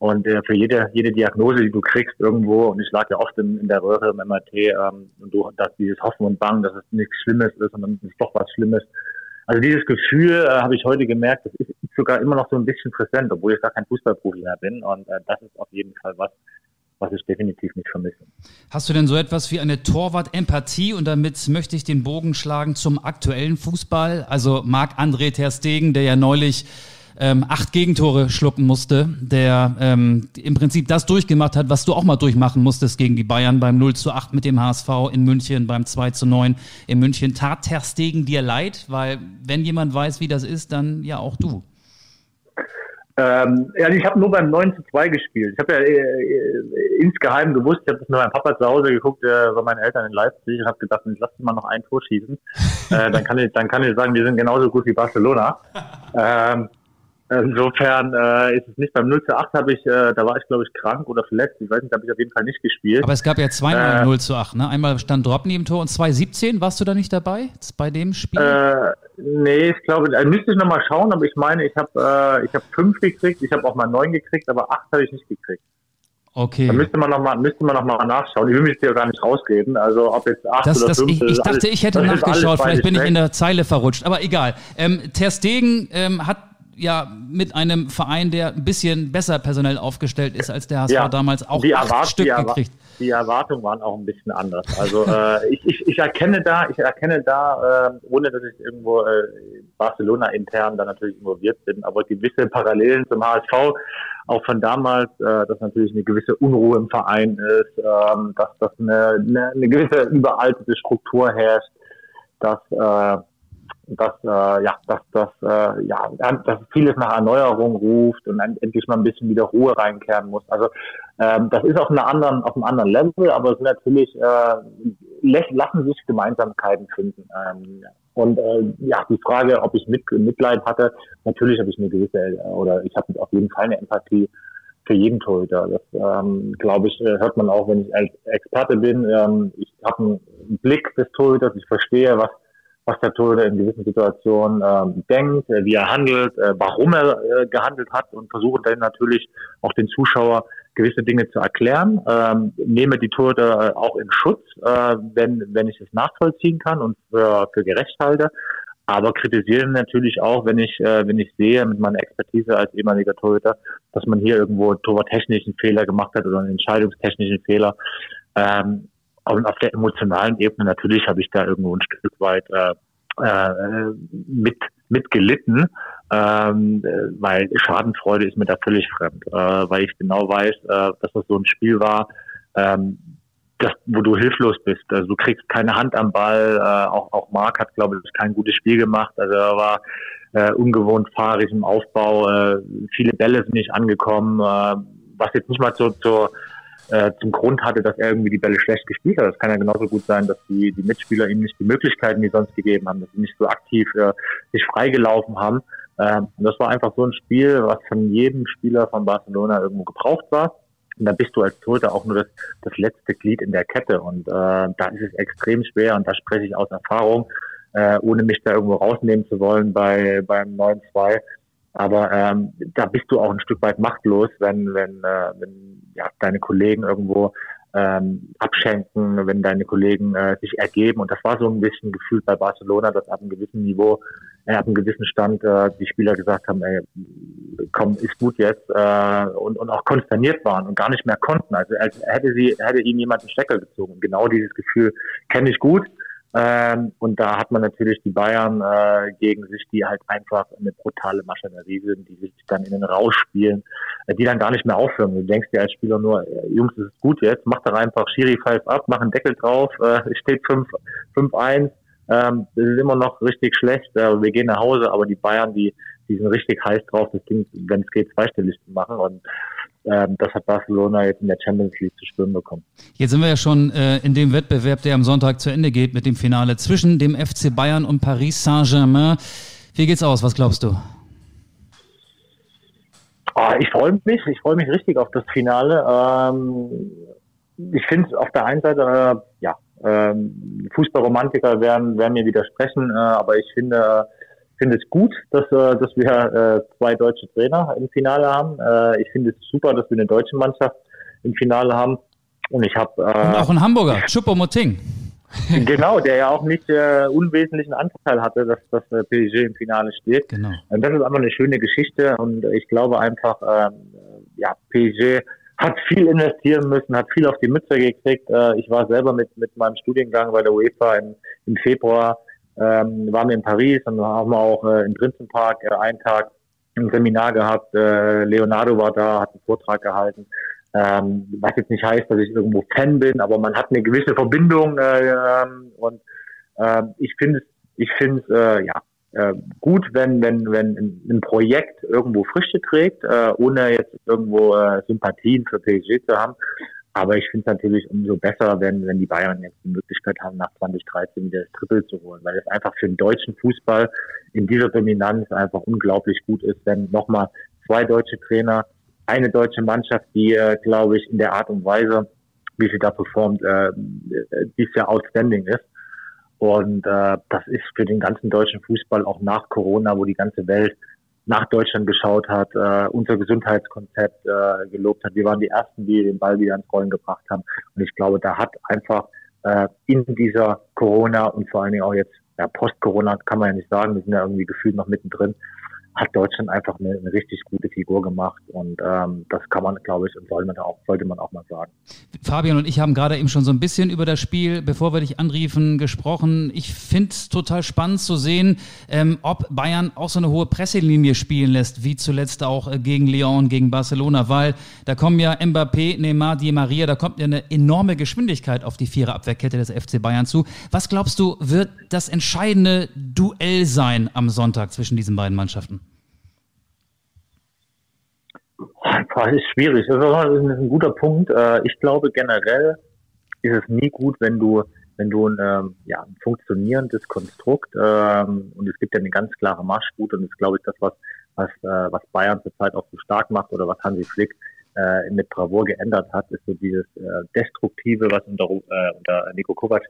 Und äh, für jede, jede Diagnose, die du kriegst irgendwo, und ich lag ja oft in, in der Röhre im MRT, ähm, und du dass dieses Hoffen und Bangen, dass es nichts Schlimmes ist, sondern es ist doch was Schlimmes. Also dieses Gefühl äh, habe ich heute gemerkt, das ist sogar immer noch so ein bisschen präsent, obwohl ich gar kein Fußballprofi mehr bin. Und äh, das ist auf jeden Fall was, was ich definitiv nicht vermisse. Hast du denn so etwas wie eine Torwart-Empathie? Und damit möchte ich den Bogen schlagen zum aktuellen Fußball. Also Marc-André Ter Stegen, der ja neulich ähm, acht Gegentore schlucken musste, der ähm, im Prinzip das durchgemacht hat, was du auch mal durchmachen musstest gegen die Bayern beim 0 zu 8 mit dem HSV in München, beim 2 zu 9 in München. Tat Ter Stegen dir leid? Weil wenn jemand weiß, wie das ist, dann ja auch du. Ähm, ja, ich habe nur beim 9 zu 2 gespielt. Ich habe ja äh, äh, insgeheim gewusst, ich habe das mit meinem Papa zu Hause geguckt, äh, bei meinen Eltern in Leipzig und habe gedacht, ich lass mal noch ein Tor schießen. äh, dann, kann ich, dann kann ich sagen, wir sind genauso gut wie Barcelona. Ähm, Insofern äh, ist es nicht. Beim 0 zu 8 habe ich, äh, da war ich glaube ich krank oder verletzt. Ich weiß nicht, da habe ich auf jeden Fall nicht gespielt. Aber es gab ja zweimal äh, 0 zu 8, ne? Einmal stand Dropney im Tor und 2017 warst du da nicht dabei bei dem Spiel? Äh, nee, ich glaube, da müsste ich nochmal schauen, aber ich meine, ich habe äh, ich habe fünf gekriegt, ich habe auch mal neun gekriegt, aber acht habe ich nicht gekriegt. Okay. Da müsste man nochmal, müsste man noch mal nachschauen. Ich will mich dir gar nicht rausreden. Also ob jetzt acht das, oder das, fünf. Ich, ich dachte, ich hätte nachgeschaut. Vielleicht bin ich in der Zeile verrutscht. Aber egal. Ähm, Ter Stegen ähm, hat ja mit einem Verein, der ein bisschen besser personell aufgestellt ist als der HSV ja, damals, auch die acht Stück die gekriegt. Die Erwartungen waren auch ein bisschen anders. Also äh, ich, ich, ich erkenne da, ich erkenne da, äh, ohne dass ich irgendwo äh, Barcelona intern da natürlich involviert bin, aber gewisse Parallelen zum HSV, auch von damals, äh, dass natürlich eine gewisse Unruhe im Verein ist, ähm, dass das eine, eine, eine gewisse überaltete Struktur herrscht, dass äh, dass äh, ja, dass das äh, ja, dass vieles nach Erneuerung ruft und dann endlich mal ein bisschen wieder Ruhe reinkehren muss. Also ähm, das ist auf einer anderen, auf einem anderen Level, aber es sind natürlich äh, lassen sich Gemeinsamkeiten finden. Ähm, und äh, ja, die Frage, ob ich mit, Mitleid hatte, natürlich habe ich eine gewisse äh, oder ich habe auf jeden Fall eine Empathie für jeden Torhüter. Das ähm, glaube ich, äh, hört man auch, wenn ich als Experte bin. Ähm, ich habe einen Blick des Torhüters, ich verstehe, was was der Torhüter in gewissen Situationen ähm, denkt, äh, wie er handelt, äh, warum er äh, gehandelt hat und versuche dann natürlich auch den Zuschauer gewisse Dinge zu erklären. Ähm, nehme die Torhüter äh, auch in Schutz, äh, wenn, wenn ich es nachvollziehen kann und für, für gerecht halte. Aber kritisiere natürlich auch, wenn ich, äh, wenn ich sehe mit meiner Expertise als ehemaliger Torhüter, dass man hier irgendwo torwarttechnischen Fehler gemacht hat oder einen entscheidungstechnischen Fehler. Ähm, und auf der emotionalen Ebene natürlich habe ich da irgendwo ein Stück weit äh, äh, mit, mit gelitten, ähm, weil Schadenfreude ist mir da völlig fremd, äh, weil ich genau weiß, äh, dass das so ein Spiel war, ähm, das, wo du hilflos bist. Also du kriegst keine Hand am Ball. Äh, auch, auch Marc hat, glaube ich, kein gutes Spiel gemacht. Also er war äh, ungewohnt fahrig im Aufbau. Äh, viele Bälle sind nicht angekommen, äh, was jetzt nicht mal so, zur äh, zum Grund hatte, dass er irgendwie die Bälle schlecht gespielt hat. Das kann ja genauso gut sein, dass die, die Mitspieler ihm nicht die Möglichkeiten, die sonst gegeben haben, dass sie nicht so aktiv äh, sich freigelaufen haben. Ähm, und das war einfach so ein Spiel, was von jedem Spieler von Barcelona irgendwo gebraucht war. Und da bist du als Torhüter auch nur das, das letzte Glied in der Kette. Und äh, da ist es extrem schwer, und da spreche ich aus Erfahrung, äh, ohne mich da irgendwo rausnehmen zu wollen bei beim 9-2. Aber ähm, da bist du auch ein Stück weit machtlos, wenn, wenn, äh, wenn ja, deine Kollegen irgendwo ähm, abschenken, wenn deine Kollegen äh, sich ergeben. Und das war so ein bisschen gefühlt bei Barcelona, dass ab einem gewissen Niveau, äh, ab einem gewissen Stand äh, die Spieler gesagt haben, ey, komm, ist gut jetzt äh, und, und auch konsterniert waren und gar nicht mehr konnten. Also als hätte sie, hätte ihnen jemand einen Stecker gezogen. Genau dieses Gefühl kenne ich gut. Ähm, und da hat man natürlich die Bayern äh, gegen sich, die halt einfach eine brutale Maschinerie sind, die sich dann in den rausspielen, äh, die dann gar nicht mehr aufhören. Du denkst dir als Spieler nur, äh, Jungs, es ist gut jetzt, mach doch einfach Schiri pfeif ab, mach einen Deckel drauf, äh, es steht 5-1, ähm, das ist immer noch richtig schlecht, äh, wir gehen nach Hause, aber die Bayern, die, die sind richtig heiß drauf, das Ding, wenn es geht, zweistellig zu machen und ähm, das hat Barcelona jetzt in der Champions League zu spüren bekommen. Jetzt sind wir ja schon äh, in dem Wettbewerb, der am Sonntag zu Ende geht mit dem Finale zwischen dem FC Bayern und Paris Saint-Germain. Wie geht's aus? Was glaubst du? Oh, ich freue mich, ich freue mich richtig auf das Finale. Ähm, ich finde auf der einen Seite, äh, ja, ähm, Fußballromantiker werden, werden mir widersprechen, äh, aber ich finde, finde es gut, dass, äh, dass wir äh, zwei deutsche Trainer im Finale haben. Äh, ich finde es super, dass wir eine deutsche Mannschaft im Finale haben. Und ich habe äh, auch ein Hamburger, Choupo-Moting. genau, der ja auch nicht äh, unwesentlichen Anteil hatte, dass das äh, PSG im Finale steht. Genau. Und das ist einfach eine schöne Geschichte und ich glaube einfach, äh, ja, PSG hat viel investieren müssen, hat viel auf die Mütze gekriegt. Äh, ich war selber mit, mit meinem Studiengang bei der UEFA im, im Februar ähm, waren wir in Paris und haben auch äh, im Prinzenpark äh, einen Tag ein Seminar gehabt. Äh, Leonardo war da, hat einen Vortrag gehalten. Ähm, was jetzt nicht heißt, dass ich irgendwo Fan bin, aber man hat eine gewisse Verbindung äh, ähm, und äh, ich finde es, ich finde äh, ja äh, gut, wenn wenn wenn ein Projekt irgendwo Früchte trägt, äh, ohne jetzt irgendwo äh, Sympathien für PSG zu haben. Aber ich finde es natürlich umso besser, wenn, wenn die Bayern jetzt die Möglichkeit haben, nach 2013 wieder das Triple zu holen, weil es einfach für den deutschen Fußball in dieser Dominanz einfach unglaublich gut ist, wenn nochmal zwei deutsche Trainer, eine deutsche Mannschaft, die, äh, glaube ich, in der Art und Weise, wie sie da performt, äh, dies Jahr outstanding ist. Und äh, das ist für den ganzen deutschen Fußball auch nach Corona, wo die ganze Welt nach Deutschland geschaut hat, äh, unser Gesundheitskonzept äh, gelobt hat. Wir waren die Ersten, die den Ball wieder ins Rollen gebracht haben. Und ich glaube, da hat einfach äh, in dieser Corona und vor allen Dingen auch jetzt ja, Post-Corona kann man ja nicht sagen, wir sind ja irgendwie gefühlt noch mittendrin, hat Deutschland einfach eine, eine richtig gute Figur gemacht und ähm, das kann man, glaube ich, und soll man auch, sollte man auch mal sagen. Fabian und ich haben gerade eben schon so ein bisschen über das Spiel, bevor wir dich anriefen, gesprochen. Ich finde es total spannend zu sehen, ähm, ob Bayern auch so eine hohe Presselinie spielen lässt, wie zuletzt auch äh, gegen Lyon, gegen Barcelona, weil da kommen ja Mbappé, Neymar, Di Maria, da kommt ja eine enorme Geschwindigkeit auf die Viererabwehrkette des FC Bayern zu. Was glaubst du, wird das entscheidende Duell sein am Sonntag zwischen diesen beiden Mannschaften? Das ist schwierig. Das ist ein guter Punkt. Äh, ich glaube generell ist es nie gut, wenn du wenn du ein, ähm, ja, ein funktionierendes Konstrukt ähm, und es gibt ja eine ganz klare Marschroute und das ist glaube ich das was was äh, was Bayern zurzeit auch so stark macht oder was Hansi Flick äh, mit Bravour geändert hat, ist so dieses destruktive, was unter unter Nico Kovac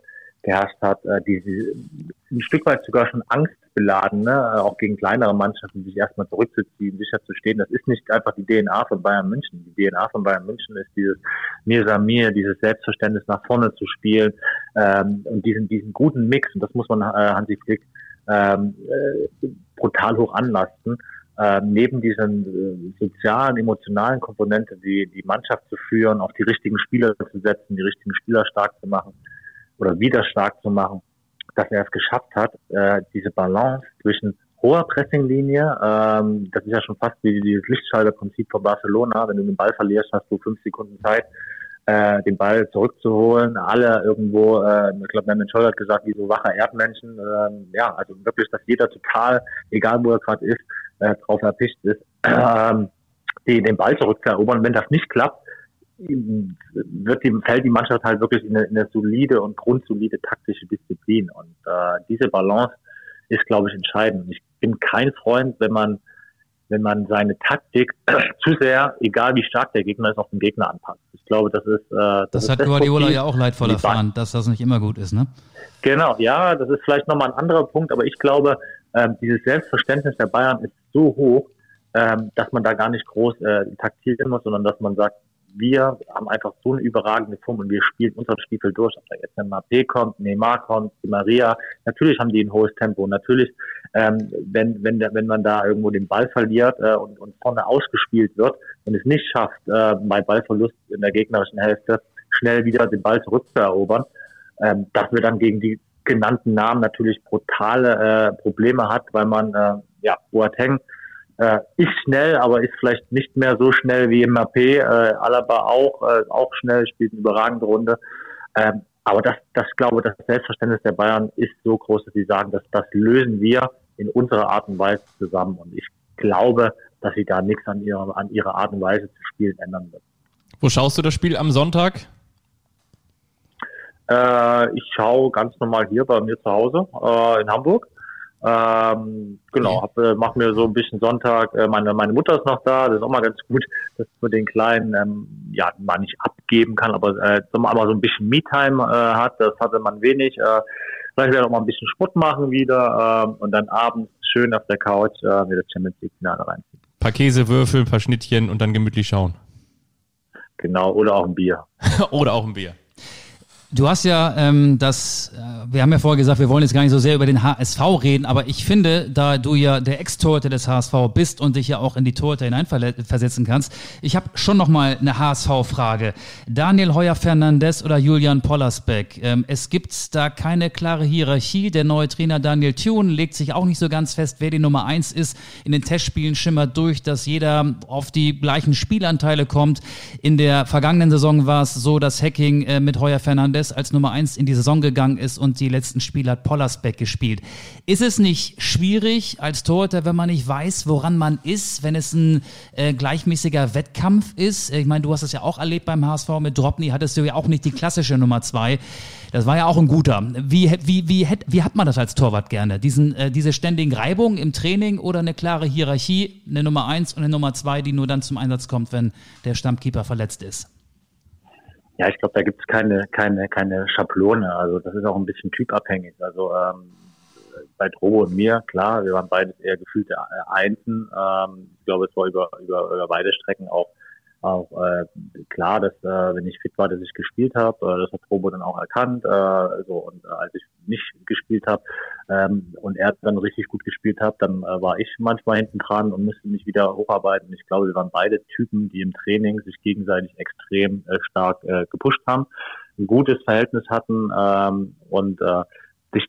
geherrscht hat, äh, die, die ein Stück weit sogar schon angstbeladen, ne, äh, auch gegen kleinere Mannschaften, sich erstmal zurückzuziehen, sicher zu stehen. Das ist nicht einfach die DNA von Bayern München. Die DNA von Bayern München ist dieses Mir Samir, dieses Selbstverständnis nach vorne zu spielen ähm, und diesen diesen guten Mix. Und das muss man äh, Hansi Flick ähm, äh, brutal hoch anlasten. Äh, neben diesen äh, sozialen, emotionalen Komponente, die die Mannschaft zu führen, auf die richtigen Spieler zu setzen, die richtigen Spieler stark zu machen oder wieder stark zu machen, dass er es geschafft hat, äh, diese Balance zwischen hoher Pressinglinie, ähm, das ist ja schon fast wie dieses Lichtschalterprinzip von Barcelona, wenn du den Ball verlierst, hast du fünf Sekunden Zeit, äh, den Ball zurückzuholen, alle irgendwo, äh, ich glaube, Mehmet Scholl hat gesagt, wie so wache Erdmenschen, äh, ja, also wirklich, dass jeder total, egal wo er gerade ist, äh, drauf erpicht ist, äh, die, den Ball zurückzuerobern. Wenn das nicht klappt, wird die, fällt die Mannschaft halt wirklich in eine, in eine solide und grundsolide taktische Disziplin. Und äh, diese Balance ist, glaube ich, entscheidend. Ich bin kein Freund, wenn man wenn man seine Taktik zu sehr, egal wie stark der Gegner ist, auf den Gegner anpasst. Ich glaube, das ist. Äh, das, das hat Guardiola ja auch leidvoll erfahren, dass das nicht immer gut ist, ne? Genau, ja, das ist vielleicht nochmal ein anderer Punkt, aber ich glaube, äh, dieses Selbstverständnis der Bayern ist so hoch, äh, dass man da gar nicht groß äh, taktieren muss, sondern dass man sagt, wir haben einfach so eine überragende Form und wir spielen unseren Stiefel durch. Ob da jetzt ein Mbappé kommt, Neymar kommt, die Maria, natürlich haben die ein hohes Tempo. Natürlich, ähm, wenn, wenn, wenn man da irgendwo den Ball verliert äh, und, und vorne ausgespielt wird und es nicht schafft, äh, bei Ballverlust in der gegnerischen Hälfte schnell wieder den Ball zurückzuerobern, ähm, dass wir dann gegen die genannten Namen natürlich brutale äh, Probleme hat, weil man äh, ja Boateng äh, ist schnell, aber ist vielleicht nicht mehr so schnell wie Mbappé. Äh, Alaba auch, äh, auch schnell, spielt eine überragende Runde. Ähm, aber das, das glaube das Selbstverständnis der Bayern ist so groß, dass sie sagen, dass das lösen wir in unserer Art und Weise zusammen. Und ich glaube, dass sie da nichts an ihrer, an ihrer Art und Weise zu spielen ändern wird. Wo schaust du das Spiel am Sonntag? Äh, ich schaue ganz normal hier bei mir zu Hause äh, in Hamburg. Ähm, genau, hab, äh, mach mir so ein bisschen Sonntag, äh, meine, meine Mutter ist noch da, das ist auch mal ganz gut, dass man den Kleinen ähm, ja mal nicht abgeben kann, aber äh, aber so ein bisschen Me-Time äh, hat, das hatte man wenig. Äh, vielleicht werde ich auch mal ein bisschen Sport machen wieder äh, und dann abends schön auf der Couch äh, mir das Champions League Finale reinziehen. Paar Käsewürfel, paar Schnittchen und dann gemütlich schauen. Genau, oder auch ein Bier. oder auch ein Bier. Du hast ja ähm, das, äh, wir haben ja vorher gesagt, wir wollen jetzt gar nicht so sehr über den HSV reden, aber ich finde, da du ja der Ex-Torhüter des HSV bist und dich ja auch in die Torhüter hineinversetzen kannst, ich habe schon noch mal eine HSV-Frage. Daniel Heuer-Fernandes oder Julian Pollersbeck? Ähm, es gibt da keine klare Hierarchie. Der neue Trainer Daniel Thune legt sich auch nicht so ganz fest, wer die Nummer eins ist. In den Testspielen schimmert durch, dass jeder auf die gleichen Spielanteile kommt. In der vergangenen Saison war es so, dass Hacking äh, mit Heuer-Fernandes Fernandes als Nummer 1 in die Saison gegangen ist und die letzten Spiele hat Pollersbeck gespielt. Ist es nicht schwierig als Torhüter, wenn man nicht weiß, woran man ist, wenn es ein äh, gleichmäßiger Wettkampf ist? Ich meine, du hast es ja auch erlebt beim HSV mit Dropny, hattest du ja auch nicht die klassische Nummer 2. Das war ja auch ein guter. Wie, wie, wie, wie hat man das als Torwart gerne? Diesen, äh, diese ständigen Reibungen im Training oder eine klare Hierarchie, eine Nummer 1 und eine Nummer 2, die nur dann zum Einsatz kommt, wenn der Stammkeeper verletzt ist? Ja, ich glaube, da gibt es keine, keine, keine Schablone. Also das ist auch ein bisschen typabhängig. Also ähm, bei Drobo und mir, klar, wir waren beides eher gefühlte Einsen. Ähm, ich glaube, es war über, über, über beide Strecken auch auch äh, klar, dass äh, wenn ich fit war, dass ich gespielt habe, äh, das hat Robo dann auch erkannt. Äh, so und äh, als ich nicht gespielt habe ähm, und er dann richtig gut gespielt hat, dann äh, war ich manchmal hinten dran und musste mich wieder hocharbeiten. Ich glaube, wir waren beide Typen, die im Training sich gegenseitig extrem äh, stark äh, gepusht haben, ein gutes Verhältnis hatten ähm, und äh, sich,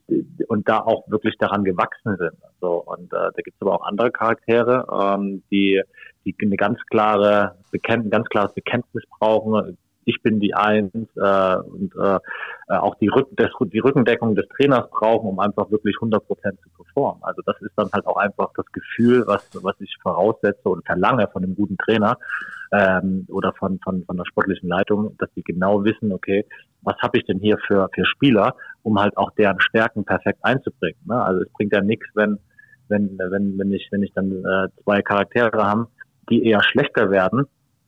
und da auch wirklich daran gewachsen sind. So und äh, da gibt es aber auch andere Charaktere, ähm, die die eine ganz klare Bekennt, ein ganz klares Bekenntnis brauchen. Ich bin die Eins äh, und äh, auch die, Rück das, die Rückendeckung des Trainers brauchen, um einfach wirklich 100 Prozent zu performen. Also das ist dann halt auch einfach das Gefühl, was, was ich voraussetze und verlange von einem guten Trainer ähm, oder von, von, von der sportlichen Leitung, dass sie genau wissen, okay, was habe ich denn hier für, für Spieler, um halt auch deren Stärken perfekt einzubringen. Ne? Also es bringt ja nichts, wenn, wenn, wenn, wenn ich, wenn ich dann äh, zwei Charaktere haben, die eher schlechter werden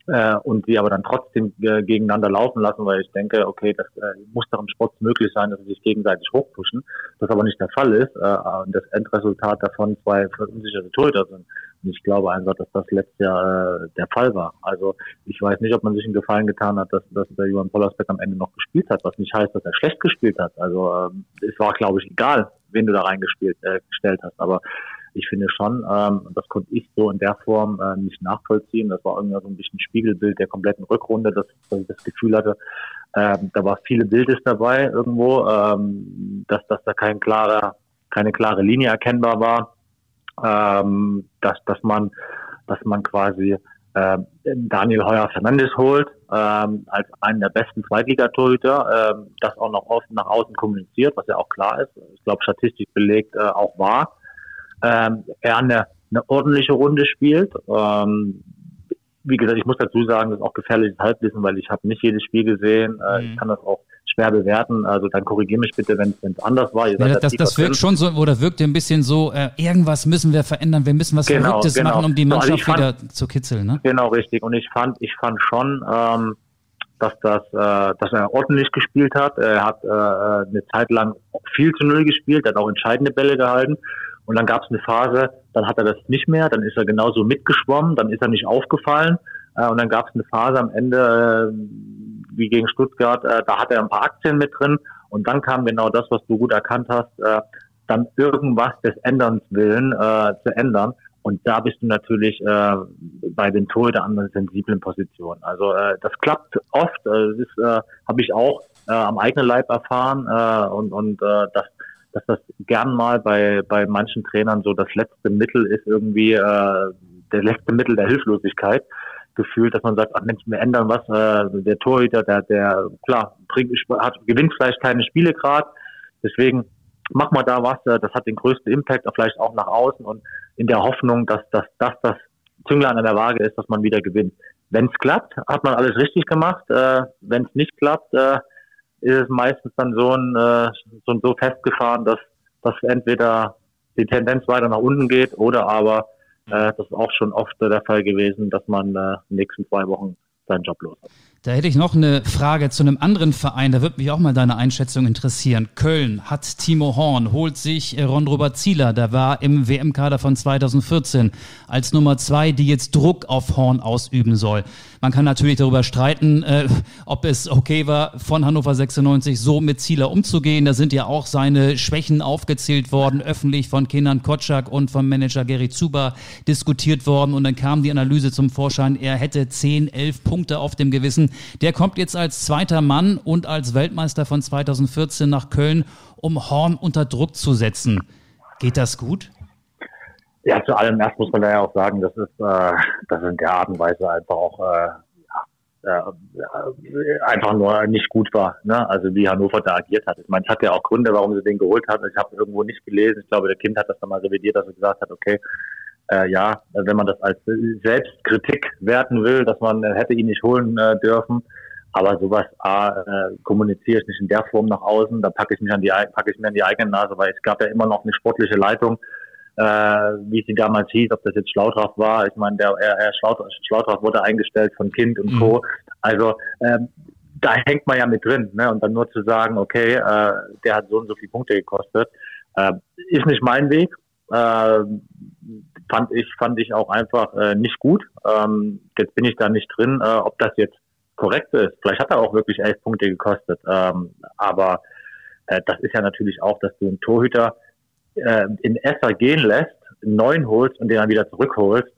äh, und sie aber dann trotzdem äh, gegeneinander laufen lassen, weil ich denke, okay, das äh, muss doch im Sport möglich sein, dass sie sich gegenseitig hochpushen. Das aber nicht der Fall ist äh, und das Endresultat davon zwei verunsicherte Torhüter sind. Ich glaube einfach, dass das letztes Jahr äh, der Fall war. Also ich weiß nicht, ob man sich einen Gefallen getan hat, dass, dass der Johann Pollersbeck am Ende noch gespielt hat, was nicht heißt, dass er schlecht gespielt hat. Also ähm, es war, glaube ich, egal, wen du da reingespielt äh, gestellt hast. Aber ich finde schon, ähm, das konnte ich so in der Form äh, nicht nachvollziehen. Das war irgendwie so ein bisschen Spiegelbild der kompletten Rückrunde, dass, dass ich das Gefühl hatte, ähm, da war viele Bildes dabei irgendwo, ähm, dass, dass da kein klarer, keine klare Linie erkennbar war, ähm, dass, dass man, dass man quasi äh, Daniel Heuer Fernandes holt, ähm, als einen der besten Zweitligatorhüter, ähm, das auch noch oft nach außen kommuniziert, was ja auch klar ist. Ich glaube, statistisch belegt äh, auch war ähm, er eine, eine ordentliche Runde spielt. Ähm, wie gesagt, ich muss dazu sagen, das ist auch gefährliches Halbwissen, weil ich habe nicht jedes Spiel gesehen. Äh, mhm. Ich kann das auch schwer bewerten. Also dann korrigiere mich bitte, wenn es anders war. Ja, das, das, das wirkt schon so, oder wirkt ein bisschen so, äh, irgendwas müssen wir verändern, wir müssen was genau, Verrücktes genau. machen, um die Mannschaft so, also fand, wieder zu kitzeln. Ne? Genau, richtig. Und ich fand, ich fand schon, ähm, dass das, äh, dass er ordentlich gespielt hat. Er hat äh, eine Zeit lang viel zu null gespielt, hat auch entscheidende Bälle gehalten. Und dann gab es eine Phase, dann hat er das nicht mehr, dann ist er genauso mitgeschwommen, dann ist er nicht aufgefallen. Äh, und dann gab es eine Phase am Ende, äh, wie gegen Stuttgart, äh, da hat er ein paar Aktien mit drin. Und dann kam genau das, was du gut erkannt hast, äh, dann irgendwas des Änderns willen äh, zu ändern. Und da bist du natürlich äh, bei den Torhüter an einer sensiblen Position. Also äh, das klappt oft, äh, das äh, habe ich auch äh, am eigenen Leib erfahren äh, und, und äh, das dass das gern mal bei, bei manchen Trainern so das letzte Mittel ist, irgendwie äh, der letzte Mittel der Hilflosigkeit gefühlt, dass man sagt, ach Mensch, wir ändern was, äh, der Torhüter, der, der klar, bringt, hat, gewinnt vielleicht keine Spiele gerade, deswegen mach mal da was, äh, das hat den größten Impact, vielleicht auch nach außen und in der Hoffnung, dass, dass, dass das Zünglein an der Waage ist, dass man wieder gewinnt. Wenn es klappt, hat man alles richtig gemacht. Äh, Wenn es nicht klappt, äh, ist es meistens dann so, ein, äh, so, so festgefahren, dass, dass entweder die Tendenz weiter nach unten geht oder aber das ist auch schon oft der Fall gewesen, dass man äh, in den nächsten zwei Wochen seinen Job los hat. Da hätte ich noch eine Frage zu einem anderen Verein. Da würde mich auch mal deine Einschätzung interessieren. Köln hat Timo Horn, holt sich Ron Robert Zieler. Der war im WM-Kader von 2014 als Nummer zwei, die jetzt Druck auf Horn ausüben soll. Man kann natürlich darüber streiten, äh, ob es okay war, von Hannover 96 so mit Zieler umzugehen. Da sind ja auch seine Schwächen aufgezählt worden, öffentlich von Kenan Kotschak und vom Manager Gary Zuber diskutiert worden. Und dann kam die Analyse zum Vorschein, er hätte 10, 11 Punkte auf dem Gewissen. Der kommt jetzt als zweiter Mann und als Weltmeister von 2014 nach Köln, um Horn unter Druck zu setzen. Geht das gut? Ja, zu allem erst muss man da ja auch sagen, das ist, äh, das in der Art und Weise einfach auch äh, äh, einfach nur nicht gut war. Ne? Also wie Hannover da agiert hat. Ich meine, es hat ja auch Gründe, warum sie den geholt hat. Ich habe irgendwo nicht gelesen. Ich glaube, der Kind hat das dann mal revidiert, dass er gesagt hat, okay, äh, ja, wenn man das als Selbstkritik werten will, dass man äh, hätte ihn nicht holen äh, dürfen. Aber sowas A, äh, kommuniziere ich nicht in der Form nach außen, da packe ich mich an die packe ich mir an die eigene Nase, weil es gab ja immer noch eine sportliche Leitung, äh, wie sie damals hieß, ob das jetzt Schlautraff war. Ich meine, der Herr Schlautraff, Schlautraff wurde eingestellt von Kind und Co. Mhm. Also ähm, da hängt man ja mit drin, ne? Und dann nur zu sagen, okay, äh, der hat so und so viele Punkte gekostet, äh, ist nicht mein Weg. Äh, fand ich, fand ich auch einfach äh, nicht gut. Ähm, jetzt bin ich da nicht drin, äh, ob das jetzt korrekt ist. Vielleicht hat er auch wirklich elf Punkte gekostet. Ähm, aber äh, das ist ja natürlich auch, dass du einen Torhüter äh, in Esser gehen lässt, einen neuen holst und den dann wieder zurückholst.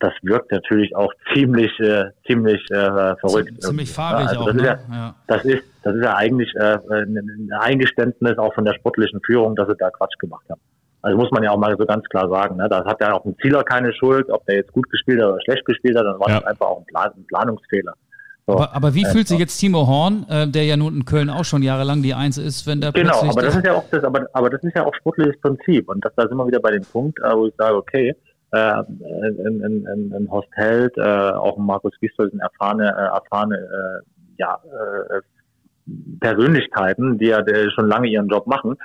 Das wirkt natürlich auch ziemlich, äh, ziemlich äh, verrückt. Ziemlich fahrig also auch, das ne? Ist ja, Ja. Das ist, das ist ja eigentlich äh, ein Eingeständnis auch von der sportlichen Führung, dass sie da Quatsch gemacht haben. Also muss man ja auch mal so ganz klar sagen. Ne? Da hat ja auch ein Zieler keine Schuld, ob der jetzt gut gespielt hat oder schlecht gespielt hat, dann war Ja. das einfach auch ein, Plan ein Planungsfehler. So. Aber, aber wie Äh, fühlt sich jetzt Timo Horn, äh, der ja nun in Köln auch schon jahrelang die Eins ist, wenn der Genau, plötzlich aber das ist ja auch das, aber, aber das ist ja auch sportliches Prinzip und das, da sind wir wieder bei dem Punkt, äh, wo ich sage, okay, äh, ein, ein, ein, ein Horst Held, äh, auch ein Markus Gisdol sind erfahrene, äh, erfahrene äh, ja, äh, Persönlichkeiten, die ja schon lange ihren Job machen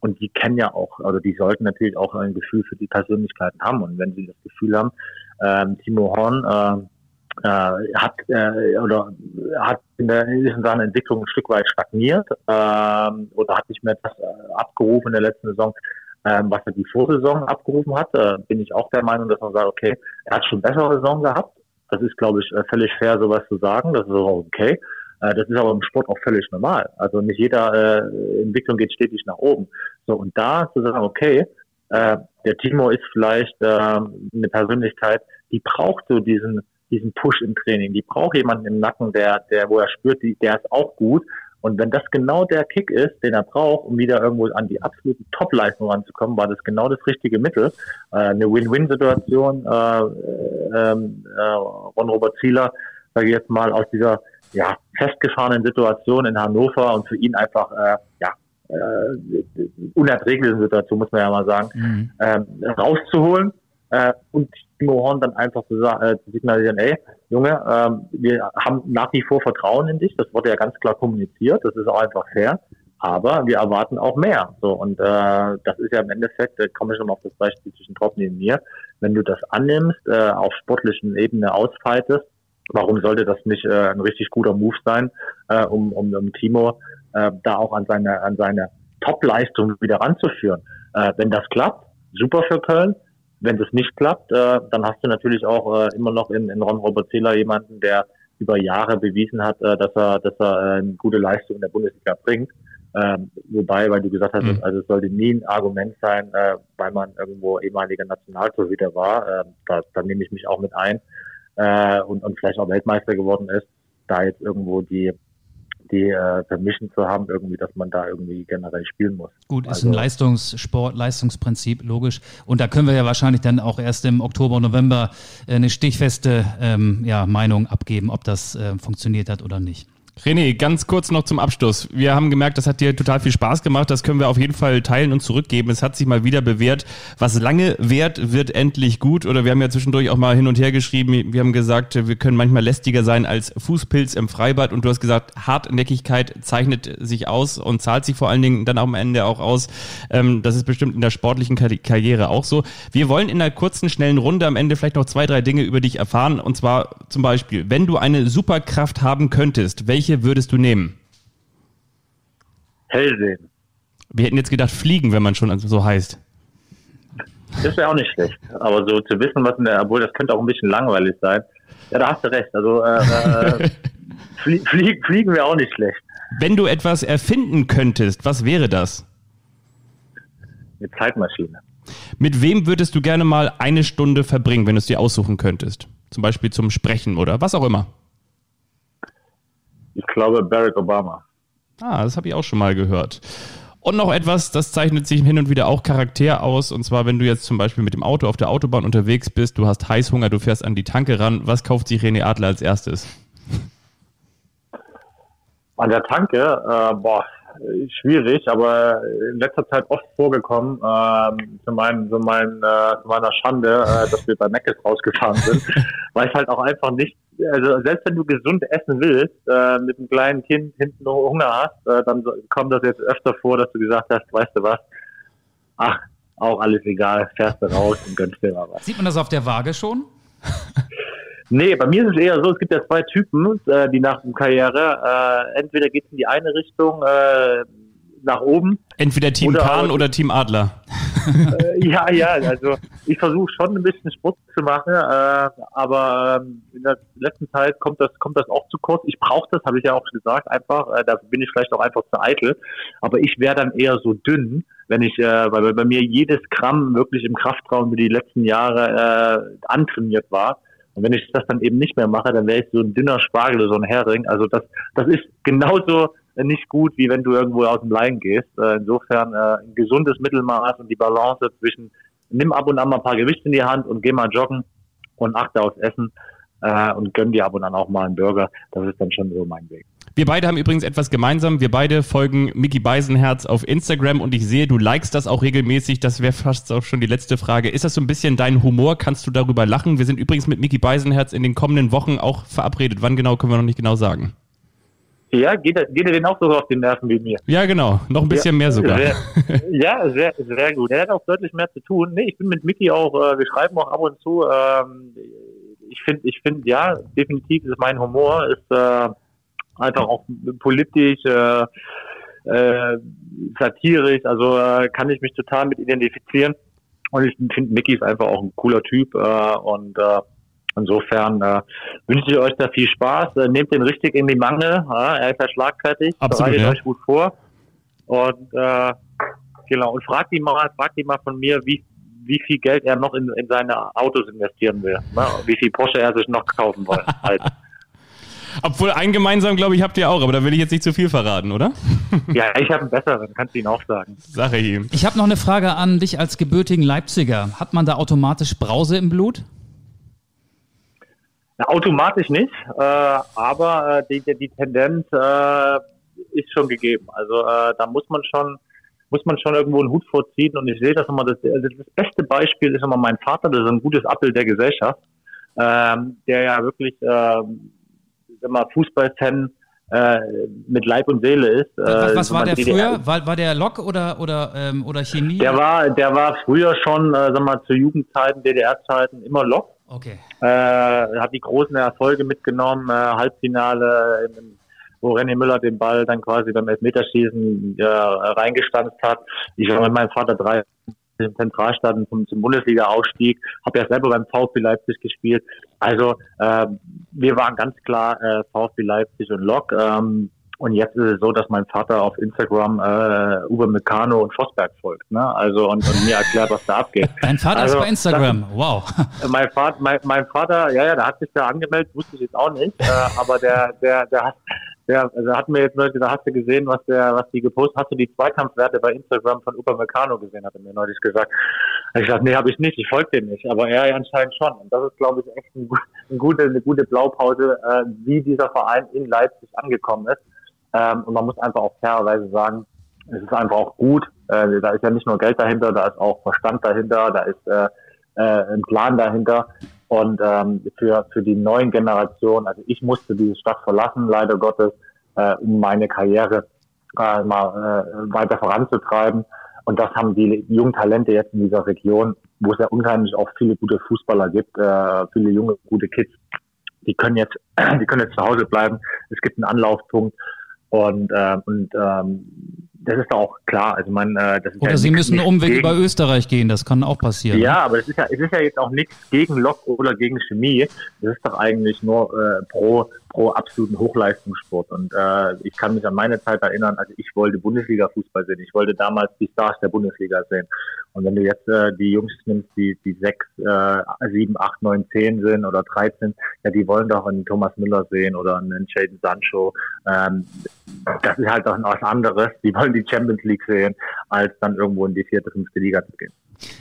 und die kennen ja auch, also die sollten natürlich auch ein Gefühl für die Persönlichkeiten haben und wenn sie das Gefühl haben, ähm, Timo Horn äh, äh, hat äh, oder hat in, der, in seiner Entwicklung ein Stück weit stagniert ähm, oder hat nicht mehr das äh, abgerufen in der letzten Saison, ähm, was er die Vorsaison abgerufen hat. Äh, bin ich auch der Meinung, dass man sagt, okay, er hat schon bessere Saison gehabt. Das ist, glaube ich, äh, völlig fair, sowas zu sagen. Das ist auch okay. Äh, das ist aber im Sport auch völlig normal. Also nicht jeder äh, Entwicklung geht stetig nach oben. So und da zu sagen, okay, äh, der Timo ist vielleicht äh, eine Persönlichkeit, die braucht so diesen diesen Push im Training. Die braucht jemanden im Nacken, der der wo er spürt, die, der ist auch gut. Und wenn das genau der Kick ist, den er braucht, um wieder irgendwo an die absoluten Top-Leistung ranzukommen, war das genau das richtige Mittel. Äh, eine Win-Win-Situation. Äh, ähm, äh, Ron-Robert Zieler, sage ich jetzt mal, aus dieser ja, festgefahrenen Situation in Hannover und für ihn einfach äh, ja, äh, unerträglichen Situation, muss man ja mal sagen, Mhm. ähm, rauszuholen äh, und Timo Horn dann einfach zu, sa- äh, zu signalisieren, ey, Junge, ähm, wir haben nach wie vor Vertrauen in dich, das wurde ja ganz klar kommuniziert, das ist auch einfach fair, aber wir erwarten auch mehr. So und äh, das ist ja im Endeffekt, da komme ich nochmal auf das Beispiel zwischen Trocken und mir, wenn du das annimmst, äh, auf sportlichen Ebene ausfeitest, warum sollte das nicht äh, ein richtig guter Move sein, äh, um, um, um Timo äh, da auch an seine, an seine Top-Leistung wieder ranzuführen. Äh, wenn das klappt, super für Köln. Wenn das nicht klappt, äh, dann hast du natürlich auch äh, immer noch in, in Ron Robert Zähler jemanden, der über Jahre bewiesen hat, äh, dass er, dass er äh, eine gute Leistung in der Bundesliga bringt. Ähm, wobei, weil du gesagt hast, Mhm. also es sollte nie ein Argument sein, äh, weil man irgendwo ehemaliger Nationaltorhüter war. Äh, da, da nehme ich mich auch mit ein äh, und, und vielleicht auch Weltmeister geworden ist, da jetzt irgendwo die die äh, Permission zu haben, irgendwie, dass man da irgendwie generell spielen muss. Gut, ist Also- ein Leistungssport, Leistungsprinzip, logisch. Und da können wir ja wahrscheinlich dann auch erst im Oktober, November äh, eine stichfeste ähm, ja, Meinung abgeben, ob das äh, funktioniert hat oder nicht. René, ganz kurz noch zum Abschluss. Wir haben gemerkt, das hat dir total viel Spaß gemacht. Das können wir auf jeden Fall teilen und zurückgeben. Es hat sich mal wieder bewährt. Was lange währt, wird endlich gut. Oder wir haben ja zwischendurch auch mal hin und her geschrieben. Wir haben gesagt, wir können manchmal lästiger sein als Fußpilz im Freibad. Und du hast gesagt, Hartnäckigkeit zeichnet sich aus und zahlt sich vor allen Dingen dann am Ende auch aus. Ähm, das ist bestimmt in der sportlichen Kar Karriere auch so. Wir wollen in einer kurzen, schnellen Runde am Ende vielleicht noch zwei, drei Dinge über dich erfahren. Und zwar zum Beispiel, wenn du eine Superkraft haben könntest, welche würdest du nehmen? Hellsehen. Wir hätten jetzt gedacht, fliegen, wenn man schon so heißt. Das wäre auch nicht schlecht. Aber so zu wissen, was in der, obwohl das könnte auch ein bisschen langweilig sein. Ja, da hast du recht. Also äh, äh, flie flieg, fliegen wäre auch nicht schlecht. Wenn du etwas erfinden könntest, was wäre das? Eine Zeitmaschine. Mit wem würdest du gerne mal eine Stunde verbringen, wenn du es dir aussuchen könntest? Zum Beispiel zum Sprechen oder was auch immer. Ich glaube Barack Obama. Ah, das habe ich auch schon mal gehört. Und noch etwas, das zeichnet sich hin und wieder auch Charakter aus. Und zwar, wenn du jetzt zum Beispiel mit dem Auto auf der Autobahn unterwegs bist, du hast Heißhunger, du fährst an die Tanke ran. Was kauft sich René Adler als erstes? An der Tanke, äh, boah, schwierig, aber in letzter Zeit oft vorgekommen, ähm, zu, meinem, zu, meinem, äh, zu meiner Schande, äh, dass wir bei Meckes rausgefahren sind, weil ich halt auch einfach nicht, also selbst wenn du gesund essen willst, äh, mit einem kleinen Kind hinten noch Hunger hast, äh, dann kommt das jetzt öfter vor, dass du gesagt hast, weißt du was, ach, auch alles egal, fährst du raus und gönnst dir mal was. Sieht man das auf der Waage schon? Nee, bei mir ist es eher so, es gibt ja zwei Typen, äh, die nach der Karriere, äh, entweder geht es in die eine Richtung, äh, nach oben. Entweder Team Oder Kahn oder Team Adler. Äh, ja, ja, also ich versuche schon ein bisschen Sport zu machen, äh, aber ähm, in der letzten Zeit kommt das kommt das auch zu kurz. Ich brauche das, habe ich ja auch gesagt, einfach. Äh, da bin ich vielleicht auch einfach zu eitel. Aber ich wäre dann eher so dünn, wenn ich, äh, weil bei mir jedes Gramm wirklich im Kraftraum über die letzten Jahre äh, antrainiert war. Und wenn ich das dann eben nicht mehr mache, dann wäre ich so ein dünner Spargel oder so ein Hering. Also das, das ist genauso äh, nicht gut, wie wenn du irgendwo aus dem Leim gehst. Äh, insofern äh, ein gesundes Mittelmaß und die Balance zwischen nimm ab und an mal ein paar Gewichte in die Hand und geh mal joggen und achte aufs Essen äh, und gönn dir ab und an auch mal einen Burger. Das ist dann schon so mein Weg. Wir beide haben übrigens etwas gemeinsam. Wir beide folgen Mickey Beisenherz auf Instagram und ich sehe, du likest das auch regelmäßig. Das wäre fast auch schon die letzte Frage. Ist das so ein bisschen dein Humor? Kannst du darüber lachen? Wir sind übrigens mit Mickey Beisenherz in den kommenden Wochen auch verabredet. Wann genau können wir noch nicht genau sagen. Ja, geht, er- geht er den auch so auf den Nerven wie mir? Ja, genau. Noch ein bisschen mehr sogar. Sehr, ja, sehr, sehr gut. Er hat auch deutlich mehr zu tun. Nee, ich bin mit Mickey auch, äh, wir schreiben auch ab und zu. Ähm, ich finde, ich finde, ja, definitiv ist mein Humor ist äh, einfach auch politisch, äh, äh, satirisch. Also äh, kann ich mich total mit identifizieren. Und ich finde, Mickey ist einfach auch ein cooler Typ äh, und äh, Insofern äh, wünsche ich euch da viel Spaß. Äh, nehmt den richtig in die Mangel. Ja, er ist ja schlagfertig. Absolut, Bereitet ja. euch gut vor. Und äh, genau. Und fragt ihn mal, fragt ihn mal von mir, wie wie viel Geld er noch in, in seine Autos investieren will. Ne? Wie viel Porsche er sich noch kaufen will. Halt. Obwohl ein gemeinsam, glaube ich, habt ihr auch, aber da will ich jetzt nicht zu viel verraten, oder? ja, ich habe einen besseren, kannst du ihn auch sagen. Sache ihm. Ich habe noch eine Frage an dich als gebürtigen Leipziger. Hat man da automatisch Brause im Blut? Ja, automatisch nicht, äh, aber äh, die, die, die Tendenz äh, ist schon gegeben. Also äh, da muss man schon muss man schon irgendwo einen Hut vorziehen und ich sehe das immer, das, also das beste Beispiel ist immer mein Vater, das ist ein gutes Abbild der Gesellschaft, ähm, der ja wirklich ähm, mal, Fußballfan äh, mit Leib und Seele ist. Was, Äh, was so war der DDR früher? War, war der Lok oder, oder, ähm, oder Chemie? Der war, der war früher schon, äh, sag mal, zu Jugendzeiten, DDR-Zeiten immer Lok. Okay. äh, hat die großen Erfolge mitgenommen, äh, Halbfinale, in, wo René Müller den Ball dann quasi beim Elfmeterschießen äh, reingestanzt hat. Ich war mit meinem Vater drei im Zentralstaaten zum, zum Bundesliga-Aufstieg, habe ja selber beim VfB Leipzig gespielt. Also äh, wir waren ganz klar äh, VfB Leipzig und Lok. Ähm, und jetzt ist es so, dass mein Vater auf Instagram äh, Uwe Meccano und Vosberg folgt. Ne? Also und, und mir erklärt, was da abgeht. Dein Vater Also, ist bei Instagram. Wow. mein Vater, mein, mein Vater, ja, ja, der hat sich da angemeldet, wusste ich jetzt auch nicht, äh, aber der, der, der hat, der, also hat mir jetzt neulich gesagt, hast du gesehen, was der, was die gepostet, hast du die Zweikampfwerte bei Instagram von Upa Meccano gesehen, hat er mir neulich gesagt. Ich gesagt, nee, habe ich nicht, ich folge dem nicht, aber er anscheinend schon. Und das ist, glaube ich, echt ein, eine gute, eine gute Blaupause, äh, wie dieser Verein in Leipzig angekommen ist. Ähm, und man muss einfach auch fairerweise sagen, es ist einfach auch gut. Äh, da ist ja nicht nur Geld dahinter, da ist auch Verstand dahinter, da ist äh, äh, ein Plan dahinter. Und ähm, für, für die neuen Generationen, also ich musste diese Stadt verlassen, leider Gottes, äh, um meine Karriere äh, mal äh, weiter voranzutreiben. Und das haben die jungen Talente jetzt in dieser Region, wo es ja unheimlich auch viele gute Fußballer gibt, äh, viele junge, gute Kids, die können jetzt, die können jetzt zu Hause bleiben. Es gibt einen Anlaufpunkt und, äh, und ähm, das ist auch klar. Also man, äh, das ist Oder ja sie müssen Umweg gegen- über Österreich gehen. Das kann auch passieren. ja, aber es ist ja, es ist ja jetzt auch nichts gegen Lok oder gegen Chemie. Es ist doch eigentlich nur äh, pro pro absoluten Hochleistungssport. Und äh, ich kann mich an meine Zeit erinnern, also ich wollte Bundesliga-Fußball sehen. Ich wollte damals die Stars der Bundesliga sehen. Und wenn du jetzt äh, die Jungs nimmst, die die sechs, äh, sieben, acht, neun, zehn sind oder 13, ja, die wollen doch einen Thomas Müller sehen oder einen Jaden Sancho. Ähm, das ist halt doch was anderes. Die wollen die Champions League sehen, als dann irgendwo in die vierte, fünfte Liga zu gehen.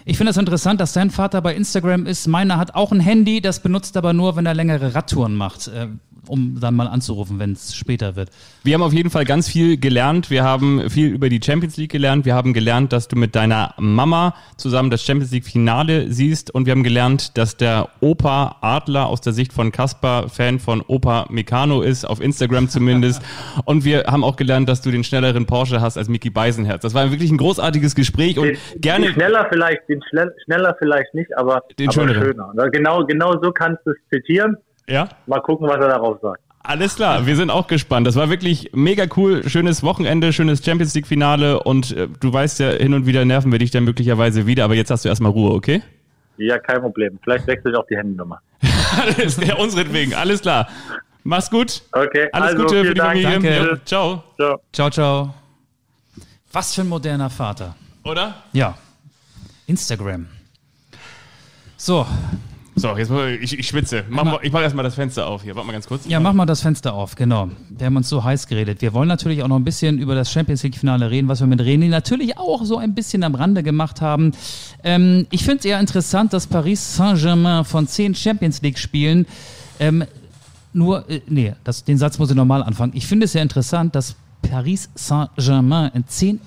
Ich finde es das interessant, dass dein Vater bei Instagram ist. Meiner hat auch ein Handy, das benutzt aber nur, wenn er längere Radtouren macht, äh, um dann mal anzurufen, wenn es später wird. Wir haben auf jeden Fall ganz viel gelernt. Wir haben viel über die Champions League gelernt. Wir haben gelernt, dass du mit deiner Mama zusammen das Champions League Finale siehst. Und wir haben gelernt, dass der Opa Adler aus der Sicht von Kaspar Fan von Opa Meccano ist, auf Instagram zumindest. Und wir haben auch gelernt, dass du den schnelleren Porsche hast als Mickey Beisenherz. Das war wirklich ein großartiges Gespräch und Den- gerne. Den schneller vielleicht, den schnell, schneller vielleicht nicht, aber, Den aber schöneren. schöner. Genau, genau so kannst du es zitieren. Ja? Mal gucken, was er darauf sagt. Alles klar, wir sind auch gespannt. Das war wirklich mega cool, schönes Wochenende, schönes Champions League Finale und äh, du weißt ja, hin und wieder nerven wir dich dann möglicherweise wieder, aber jetzt hast du erstmal Ruhe, okay? Ja, kein Problem. Vielleicht wechsle ich auch die Handynummer. Alles, der unsretwegen, alles klar. Mach's gut. Okay, Alles also, Gute für die Dank. Familie. Danke. Ja, ciao. Ciao. Ciao, ciao. Was für ein moderner Vater. Oder? Ja. Instagram. So, So, jetzt mal, ich, ich schwitze. Mach mal, ich mach erstmal das Fenster auf hier. Warte mal ganz kurz. ja, mach mal das Fenster auf, genau. Wir haben uns so heiß geredet. Wir wollen natürlich auch noch ein bisschen über das Champions League-Finale reden, was wir mit René natürlich auch so ein bisschen am Rande gemacht haben. Ähm, ich finde es eher interessant, dass Paris Saint-Germain von zehn Champions League-Spielen ähm, nur, äh, nee, das, den Satz muss ich nochmal anfangen. Ich finde es sehr interessant, dass Paris Saint-Germain in zehn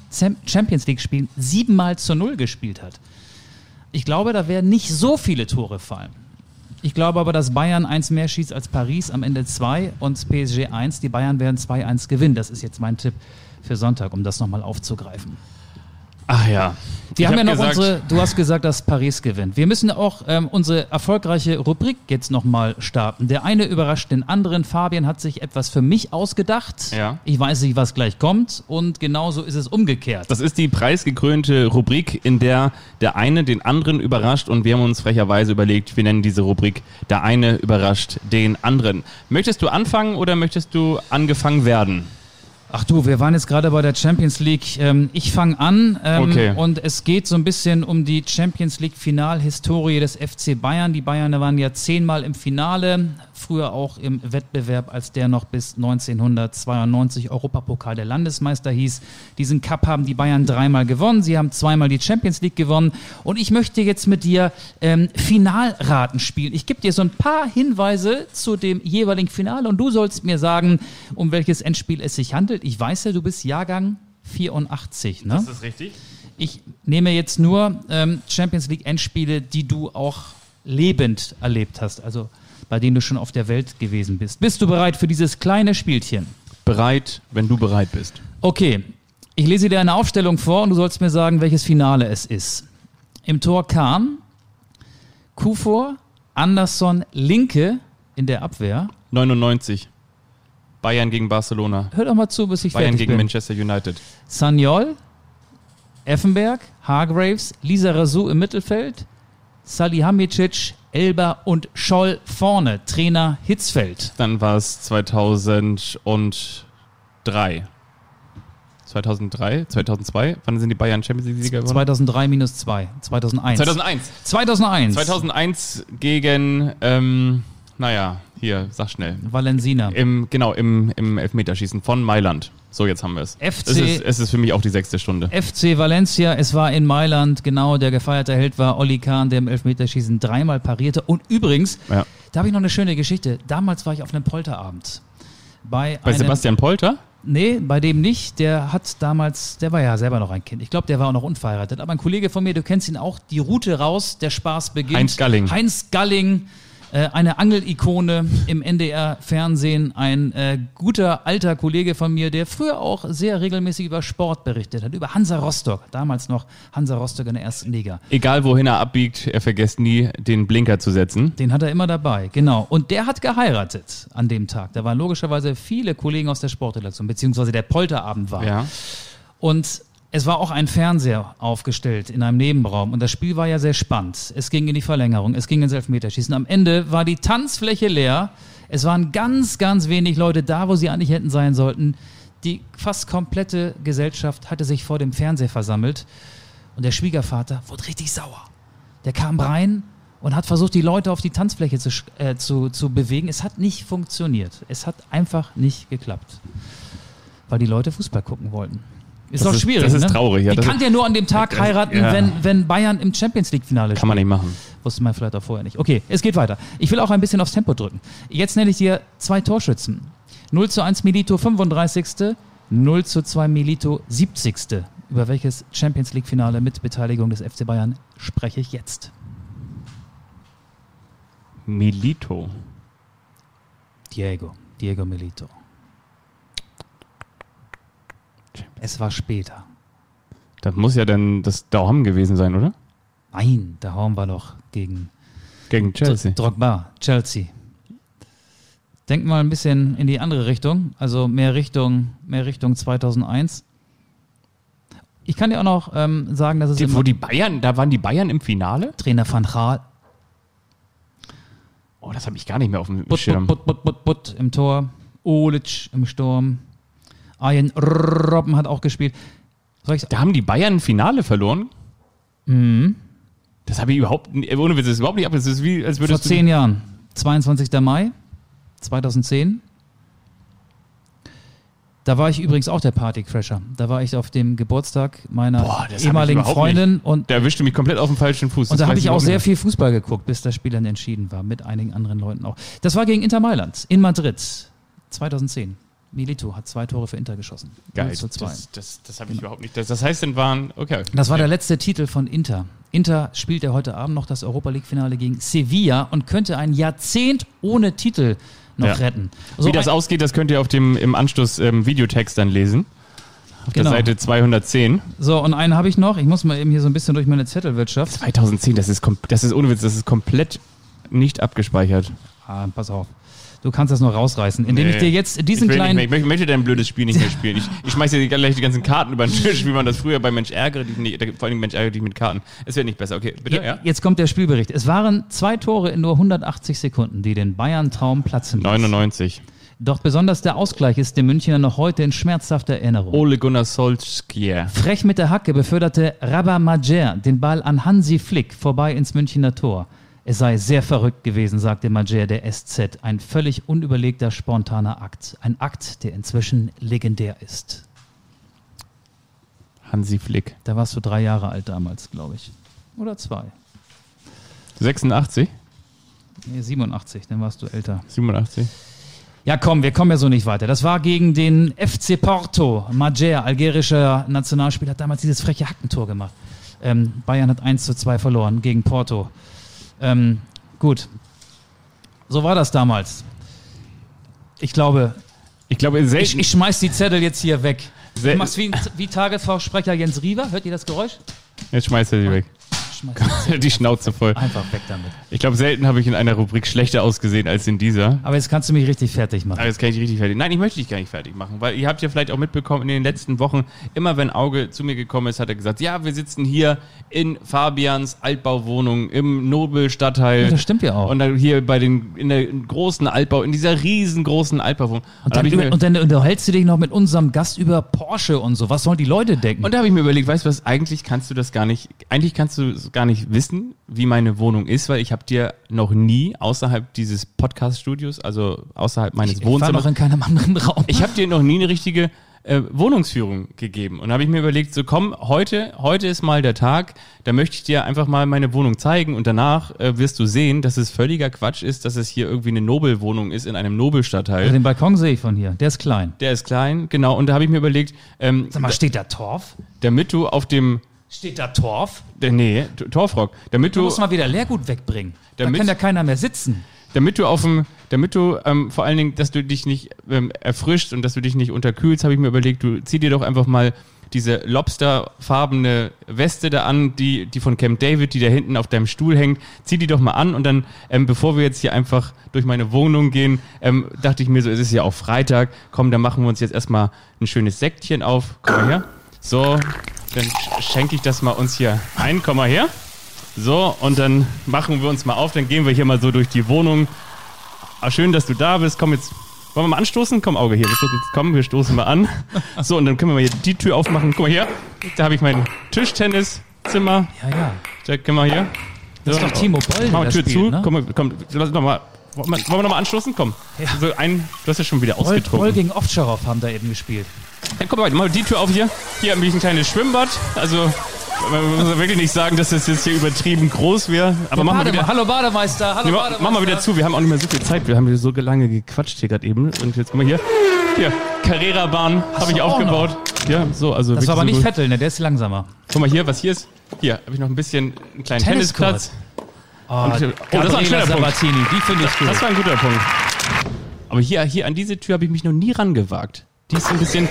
Champions League-Spielen siebenmal zu null gespielt hat. Ich glaube, da werden nicht so viele Tore fallen. Ich glaube aber, dass Bayern eins mehr schießt als Paris, am Ende zwei und PSG eins. Die Bayern werden 2-1 gewinnen. Das ist jetzt mein Tipp für Sonntag, um das nochmal aufzugreifen. Ach ja. Wir Ich haben ja hab noch gesagt- unsere, du hast gesagt, dass Paris gewinnt. Wir müssen auch ähm, unsere erfolgreiche Rubrik jetzt nochmal starten. Der eine überrascht den anderen. Fabian hat sich etwas für mich ausgedacht. Ja. Ich weiß nicht, was gleich kommt. Und genauso ist es umgekehrt. Das ist die preisgekrönte Rubrik, in der der eine den anderen überrascht und wir haben uns frecherweise überlegt, wir nennen diese Rubrik Der eine überrascht den anderen. Möchtest du anfangen oder möchtest du angefangen werden? Ach du, wir waren jetzt gerade bei der Champions League. Ähm, ich fange an ähm, Okay. und es geht so ein bisschen um die Champions League Finalhistorie des FC Bayern. Die Bayern waren ja zehnmal im Finale, früher auch im Wettbewerb, als der noch bis 1992 Europapokal der Landesmeister hieß. Diesen Cup haben die Bayern dreimal gewonnen. Sie haben zweimal die Champions League gewonnen. Und ich möchte jetzt mit dir ähm, Finalraten spielen. Ich gebe dir so ein paar Hinweise zu dem jeweiligen Finale und du sollst mir sagen, um welches Endspiel es sich handelt. Ich weiß ja, du bist Jahrgang 84, ne? das richtig? Ich nehme jetzt nur ähm, Champions League Endspiele, die du auch lebend erlebt hast, also bei denen du schon auf der Welt gewesen bist. Bist du bereit für dieses kleine Spielchen? Bereit, wenn du bereit bist. Okay, ich lese dir eine Aufstellung vor und du sollst mir sagen, welches Finale es ist. Im Tor Kahn, Kufor, Andersson, Linke in der Abwehr. 99. Bayern gegen Barcelona. Hör doch mal zu, bis ich Bayern fertig gegen bin. Manchester United. Sanyol, Effenberg, Hargraves, Lisa Razou im Mittelfeld, Salihamidzic, Elba und Scholl vorne. Trainer Hitzfeld. Dann war es 2003. 2003, 2002? Wann sind die Bayern Champions League-Sieger geworden? 2003 minus 2. 2001. 2001. 2001. 2001 gegen, ähm, naja, hier, sag schnell. Valensina. Im, genau, im, im Elfmeterschießen von Mailand. So, jetzt haben wir es. FC Es ist, es ist für mich auch die sechste Stunde. FC Valencia, es war in Mailand, genau, der gefeierte Held war Olli Kahn, der im Elfmeterschießen dreimal parierte. Und übrigens, Ja. da habe ich noch eine schöne Geschichte. Damals war ich auf einem Polterabend. Bei, Bei einem, Sebastian Polter? Nee, bei dem nicht. Der hat damals, der war ja selber noch ein Kind. Ich glaube, der war auch noch unverheiratet. Aber ein Kollege von mir, du kennst ihn auch, die Route raus, der Spaß beginnt. Heinz Galling. Heinz Galling, äh, eine Angelikone im NDR-Fernsehen. Ein äh, guter alter Kollege von mir, der früher auch sehr regelmäßig über Sport berichtet hat. Über Hansa Rostock. Damals noch Hansa Rostock in der ersten Liga. Egal wohin er abbiegt, er vergisst nie, den Blinker zu setzen. Den hat er immer dabei, genau. Und der hat geheiratet an dem Tag. Da waren logischerweise viele Kollegen aus der Sportredaktion, beziehungsweise der Polterabend war. Ja. Und es war auch ein Fernseher aufgestellt in einem Nebenraum und das Spiel war ja sehr spannend. Es ging in die Verlängerung, es ging ins Elfmeterschießen. Am Ende war die Tanzfläche leer. Es waren ganz, ganz wenig Leute da, wo sie eigentlich hätten sein sollten. Die fast komplette Gesellschaft hatte sich vor dem Fernseher versammelt und der Schwiegervater wurde richtig sauer. Der kam rein und hat versucht, die Leute auf die Tanzfläche zu, äh, zu, zu bewegen. Es hat nicht funktioniert. Es hat einfach nicht geklappt, weil die Leute Fußball gucken wollten. Ist Das auch ist- schwierig. das ist ne? traurig, ja. Die kann ist- ja nur an dem Tag heiraten, ja. wenn, wenn Bayern im Champions League-Finale Kann man nicht machen. Wusste man vielleicht auch vorher nicht. Okay, es geht weiter. Ich will auch ein bisschen aufs Tempo drücken. Jetzt nenne ich dir zwei Torschützen. 0 zu 1 Milito 35. 0 zu 2 Milito 70. Über welches Champions League-Finale mit Beteiligung des FC Bayern spreche ich jetzt? Milito. Diego. Diego Milito. Es war später. Das muss ja dann das Daum gewesen sein, oder? Nein, da hauen wir noch gegen Gegen Chelsea. Drogba, Chelsea. Denk mal ein bisschen in die andere Richtung, also mehr Richtung, mehr Richtung 2001. Ich kann dir auch noch ähm, sagen, dass es Die, wo die Bayern, da waren die Bayern im Finale? Trainer Van Gaal, Oh, das habe ich gar nicht mehr auf dem Schirm. Butt, Butt, Butt, Butt, Butt im Tor, Olic im Sturm, Arjen Robben hat auch gespielt. Da haben die Bayern ein Finale verloren? Mhm. Das habe ich überhaupt, n- ohne Witz, das ist überhaupt nicht ab. Das ist wie, als Vor würdest zehn Jahren, 22. Mai 2010. Da war ich übrigens auch der Partycrasher. Da war ich auf dem Geburtstag meiner Boah, ehemaligen Freundin und, Der erwischte mich komplett auf dem falschen Fuß. und da habe ich auch sehr nicht. viel Fußball geguckt, bis das Spiel dann entschieden war, mit einigen anderen Leuten auch. Das war gegen Inter Mailand in Madrid 2010. Milito hat zwei Tore für Inter geschossen. Geil. 0 zu 2. Das, das, das habe ich überhaupt nicht. Das, das heißt, dann waren, okay. Das war der letzte Titel von Inter. Inter spielt ja heute Abend noch das Europa League-Finale gegen Sevilla und könnte ein Jahrzehnt ohne Titel noch Ja. retten. So Wie das ausgeht, das könnt ihr auf dem im Anschluss ähm, Videotext dann lesen. Auf Genau. der Seite 210. So, und einen habe ich noch. Ich muss mal eben hier so ein bisschen durch meine Zettelwirtschaft. 2010, das ist, das ist ohne Witz, das ist komplett nicht abgespeichert. Ah, pass auf. Du kannst das noch rausreißen, indem Nee. ich dir jetzt diesen ich, kleinen. nicht ich möchte- dein blödes Spiel nicht mehr spielen. Ich, ich schmeiße dir gleich die ganzen Karten über den Tisch, wie man das früher bei Mensch ärgere dich nicht, vor allem Mensch ärgere dich mit Karten. Es wird nicht besser. Okay, bitte, Ja, ja? Jetzt kommt der Spielbericht. Es waren zwei Tore in nur 180 Sekunden, die den Bayern-Traum platzen ließen. 99. Doch besonders der Ausgleich ist dem Münchner noch heute in schmerzhafter Erinnerung. Ole Gunnar Solskjaer. Frech mit der Hacke beförderte Rabah Majer den Ball an Hansi Flick vorbei ins Münchner Tor. Es sei sehr verrückt gewesen, sagte Majer der SZ. Ein völlig unüberlegter, spontaner Akt. Ein Akt, der inzwischen legendär ist. Hansi Flick. Da warst du drei Jahre alt damals, glaube ich. Oder zwei. 86? Nee, 87, dann warst du älter. 87? Ja, komm, wir kommen ja so nicht weiter. Das war gegen den FC Porto. Majer, algerischer Nationalspieler, hat damals dieses freche Hackentor gemacht. Ähm, Bayern hat 1 zu 2 verloren gegen Porto. Ähm, gut. So war das damals. Ich glaube, Ich glaube, ich, selten. ich schmeiß die Zettel jetzt hier weg. Du machst wie, wie Tagesvorsprecher Jens Riewer. Hört ihr das Geräusch? Jetzt schmeißt er sie weg. Die Schnauze voll. einfach weg damit. Ich glaube, selten habe ich in einer Rubrik schlechter ausgesehen als in dieser. Aber jetzt kannst du mich richtig fertig machen. Aber jetzt kann ich dich richtig fertig. Nein, ich möchte dich gar nicht fertig machen, weil ihr habt ja vielleicht auch mitbekommen in den letzten Wochen, immer wenn Auge zu mir gekommen ist, hat er gesagt, ja, wir sitzen hier in Fabians Altbauwohnung im Nobelstadtteil. Ja, das stimmt ja auch. Und dann hier bei den, in der großen Altbau, in dieser riesengroßen Altbauwohnung. Und hab dann, und dann unterhältst du dich noch mit unserem Gast über Porsche und so. Was sollen die Leute denken? Und da habe ich mir überlegt, weißt du was, eigentlich kannst du das gar nicht, eigentlich kannst du gar nicht wissen, wie meine Wohnung ist, weil ich habe dir noch nie außerhalb dieses Podcast-Studios, also außerhalb meines ich war Wohnzimmers, noch in keinem anderen Raum. ich habe dir noch nie eine richtige äh, Wohnungsführung gegeben. Und da habe ich mir überlegt, so komm, heute, heute ist mal der Tag, da möchte ich dir einfach mal meine Wohnung zeigen und danach äh, wirst du sehen, dass es völliger Quatsch ist, dass es hier irgendwie eine Nobelwohnung ist in einem Nobelstadtteil. Also den Balkon sehe ich von hier. Der ist klein. Der ist klein, genau. Und da habe ich mir überlegt, ähm, Sag mal, steht da Torf? damit du auf dem, Steht da Torf? äh, nee, Torfrock, damit Du du musst mal wieder Leergut wegbringen. Da Damit- kann ja keiner mehr sitzen. damit du auf dem, damit du ähm, vor allen Dingen, dass du dich nicht ähm, erfrischt und dass du dich nicht unterkühlst, habe ich mir überlegt, du zieh dir doch einfach mal diese lobsterfarbene Weste da an, die, die von Camp David, die da hinten auf deinem Stuhl hängt, zieh die doch mal an und dann, ähm, bevor wir jetzt hier einfach durch meine Wohnung gehen, ähm, dachte ich mir so, es ist ja auch Freitag, komm, dann machen wir uns jetzt erstmal ein schönes Säckchen auf. Komm mal her. So, dann sch- schenke ich das mal uns hier ein, komm mal her. So, und dann machen wir uns mal auf, dann gehen wir hier mal so durch die Wohnung. Ah, schön, dass du da bist. Komm jetzt. Wollen wir mal anstoßen? Komm, Auge hier. Wir stoßen, komm, wir stoßen mal an. So, und dann können wir mal hier die Tür aufmachen. Guck mal hier. Da habe ich mein Tischtenniszimmer. Ja, ja. Da können wir hier. Das ist doch Timo Boll, Mach mal Tür spielt, zu. ne? Komm, komm, lass noch mal. Wollen wir wollen wir noch mal anstoßen? Komm. So ein, du hast ja schon wieder Boll, Boll ausgetrunken. gegen Ovtcharov haben da eben gespielt. Dann komm mal, mal die Tür auf hier. Hier habe ich ein kleines Schwimmbad. Also, man muss wirklich nicht sagen, dass das jetzt hier übertrieben groß wäre. Aber mach mal wieder. Hallo Bademeister, hallo Nee, mach, Bademeister. mach mal wieder zu, wir haben auch nicht mehr so viel Zeit. Wir haben hier so lange gequatscht hier gerade eben. Und jetzt guck mal hier. Hier, Carrera-Bahn habe ich aufgebaut. Ja, so, also. Das war aber nicht so gut. Vettel, ne? Der ist langsamer. Guck mal hier, was hier ist. Hier habe ich noch ein bisschen einen kleinen. Tennisplatz. Oh, Und- oh, das war ein schöner Punkt. Die finde ich gut. Das war ein guter Punkt. Aber hier, hier an diese Tür habe ich mich noch nie rangewagt. Die ist ein bisschen.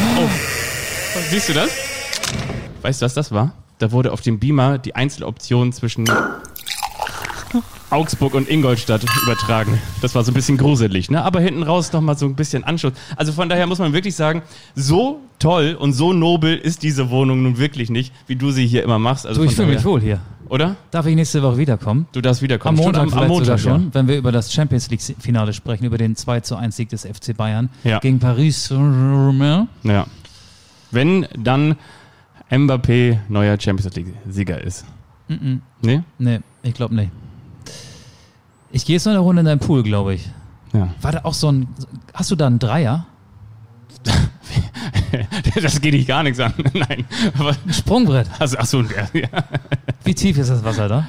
Oh. Siehst du das? Weißt du, was das war? Da wurde auf dem Beamer die Einzeloption zwischen Augsburg und Ingolstadt übertragen. Das war so ein bisschen gruselig, ne? Aber hinten raus noch mal so ein bisschen Anschluss. Also von daher muss man wirklich sagen, so toll und so nobel ist diese Wohnung nun wirklich nicht, wie du sie hier immer machst. Also Du, ich fühle mich wohl hier. Oder? Darf ich nächste Woche wiederkommen? Du darfst Am wiederkommen. Montag, Stimmt, vielleicht sogar schon, ja. wenn wir über das Champions League-Finale sprechen, über den 2 zu 1 Sieg des FC Bayern Ja. gegen Paris. Ja. Wenn dann Mbappé neuer Champions League-Sieger ist. Nee? Nee, ich glaube nicht. Ich gehe jetzt noch eine Runde in deinen Pool, glaube ich. Ja. War da auch so ein. Hast du da einen Dreier? das geht dich gar nichts an. Nein. Aber, Ein Sprungbrett. also, achso, ja. Wie tief ist das Wasser da?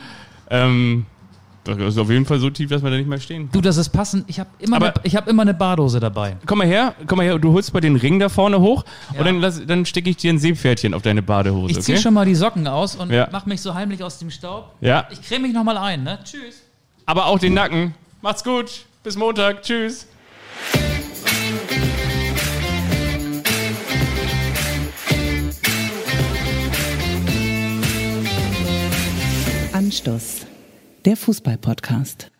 Ähm, das ist auf jeden Fall so tief, dass wir da nicht mehr stehen. Du, das ist passend. Ich habe immer, Aber- eine- ich hab immer eine Bardose dabei. Komm mal her, komm mal her, du holst mal den Ring da vorne hoch Ja. und dann, lass- dann stecke ich dir ein Seepferdchen auf deine Badehose, Ich ziehe okay? schon mal die Socken aus und Ja. mach mich so heimlich aus dem Staub. Ja, Ich creme mich noch mal ein, ne? Tschüss. Aber auch den Nacken. Macht's gut, bis Montag, tschüss. Anstoß. Der Fußball-Podcast.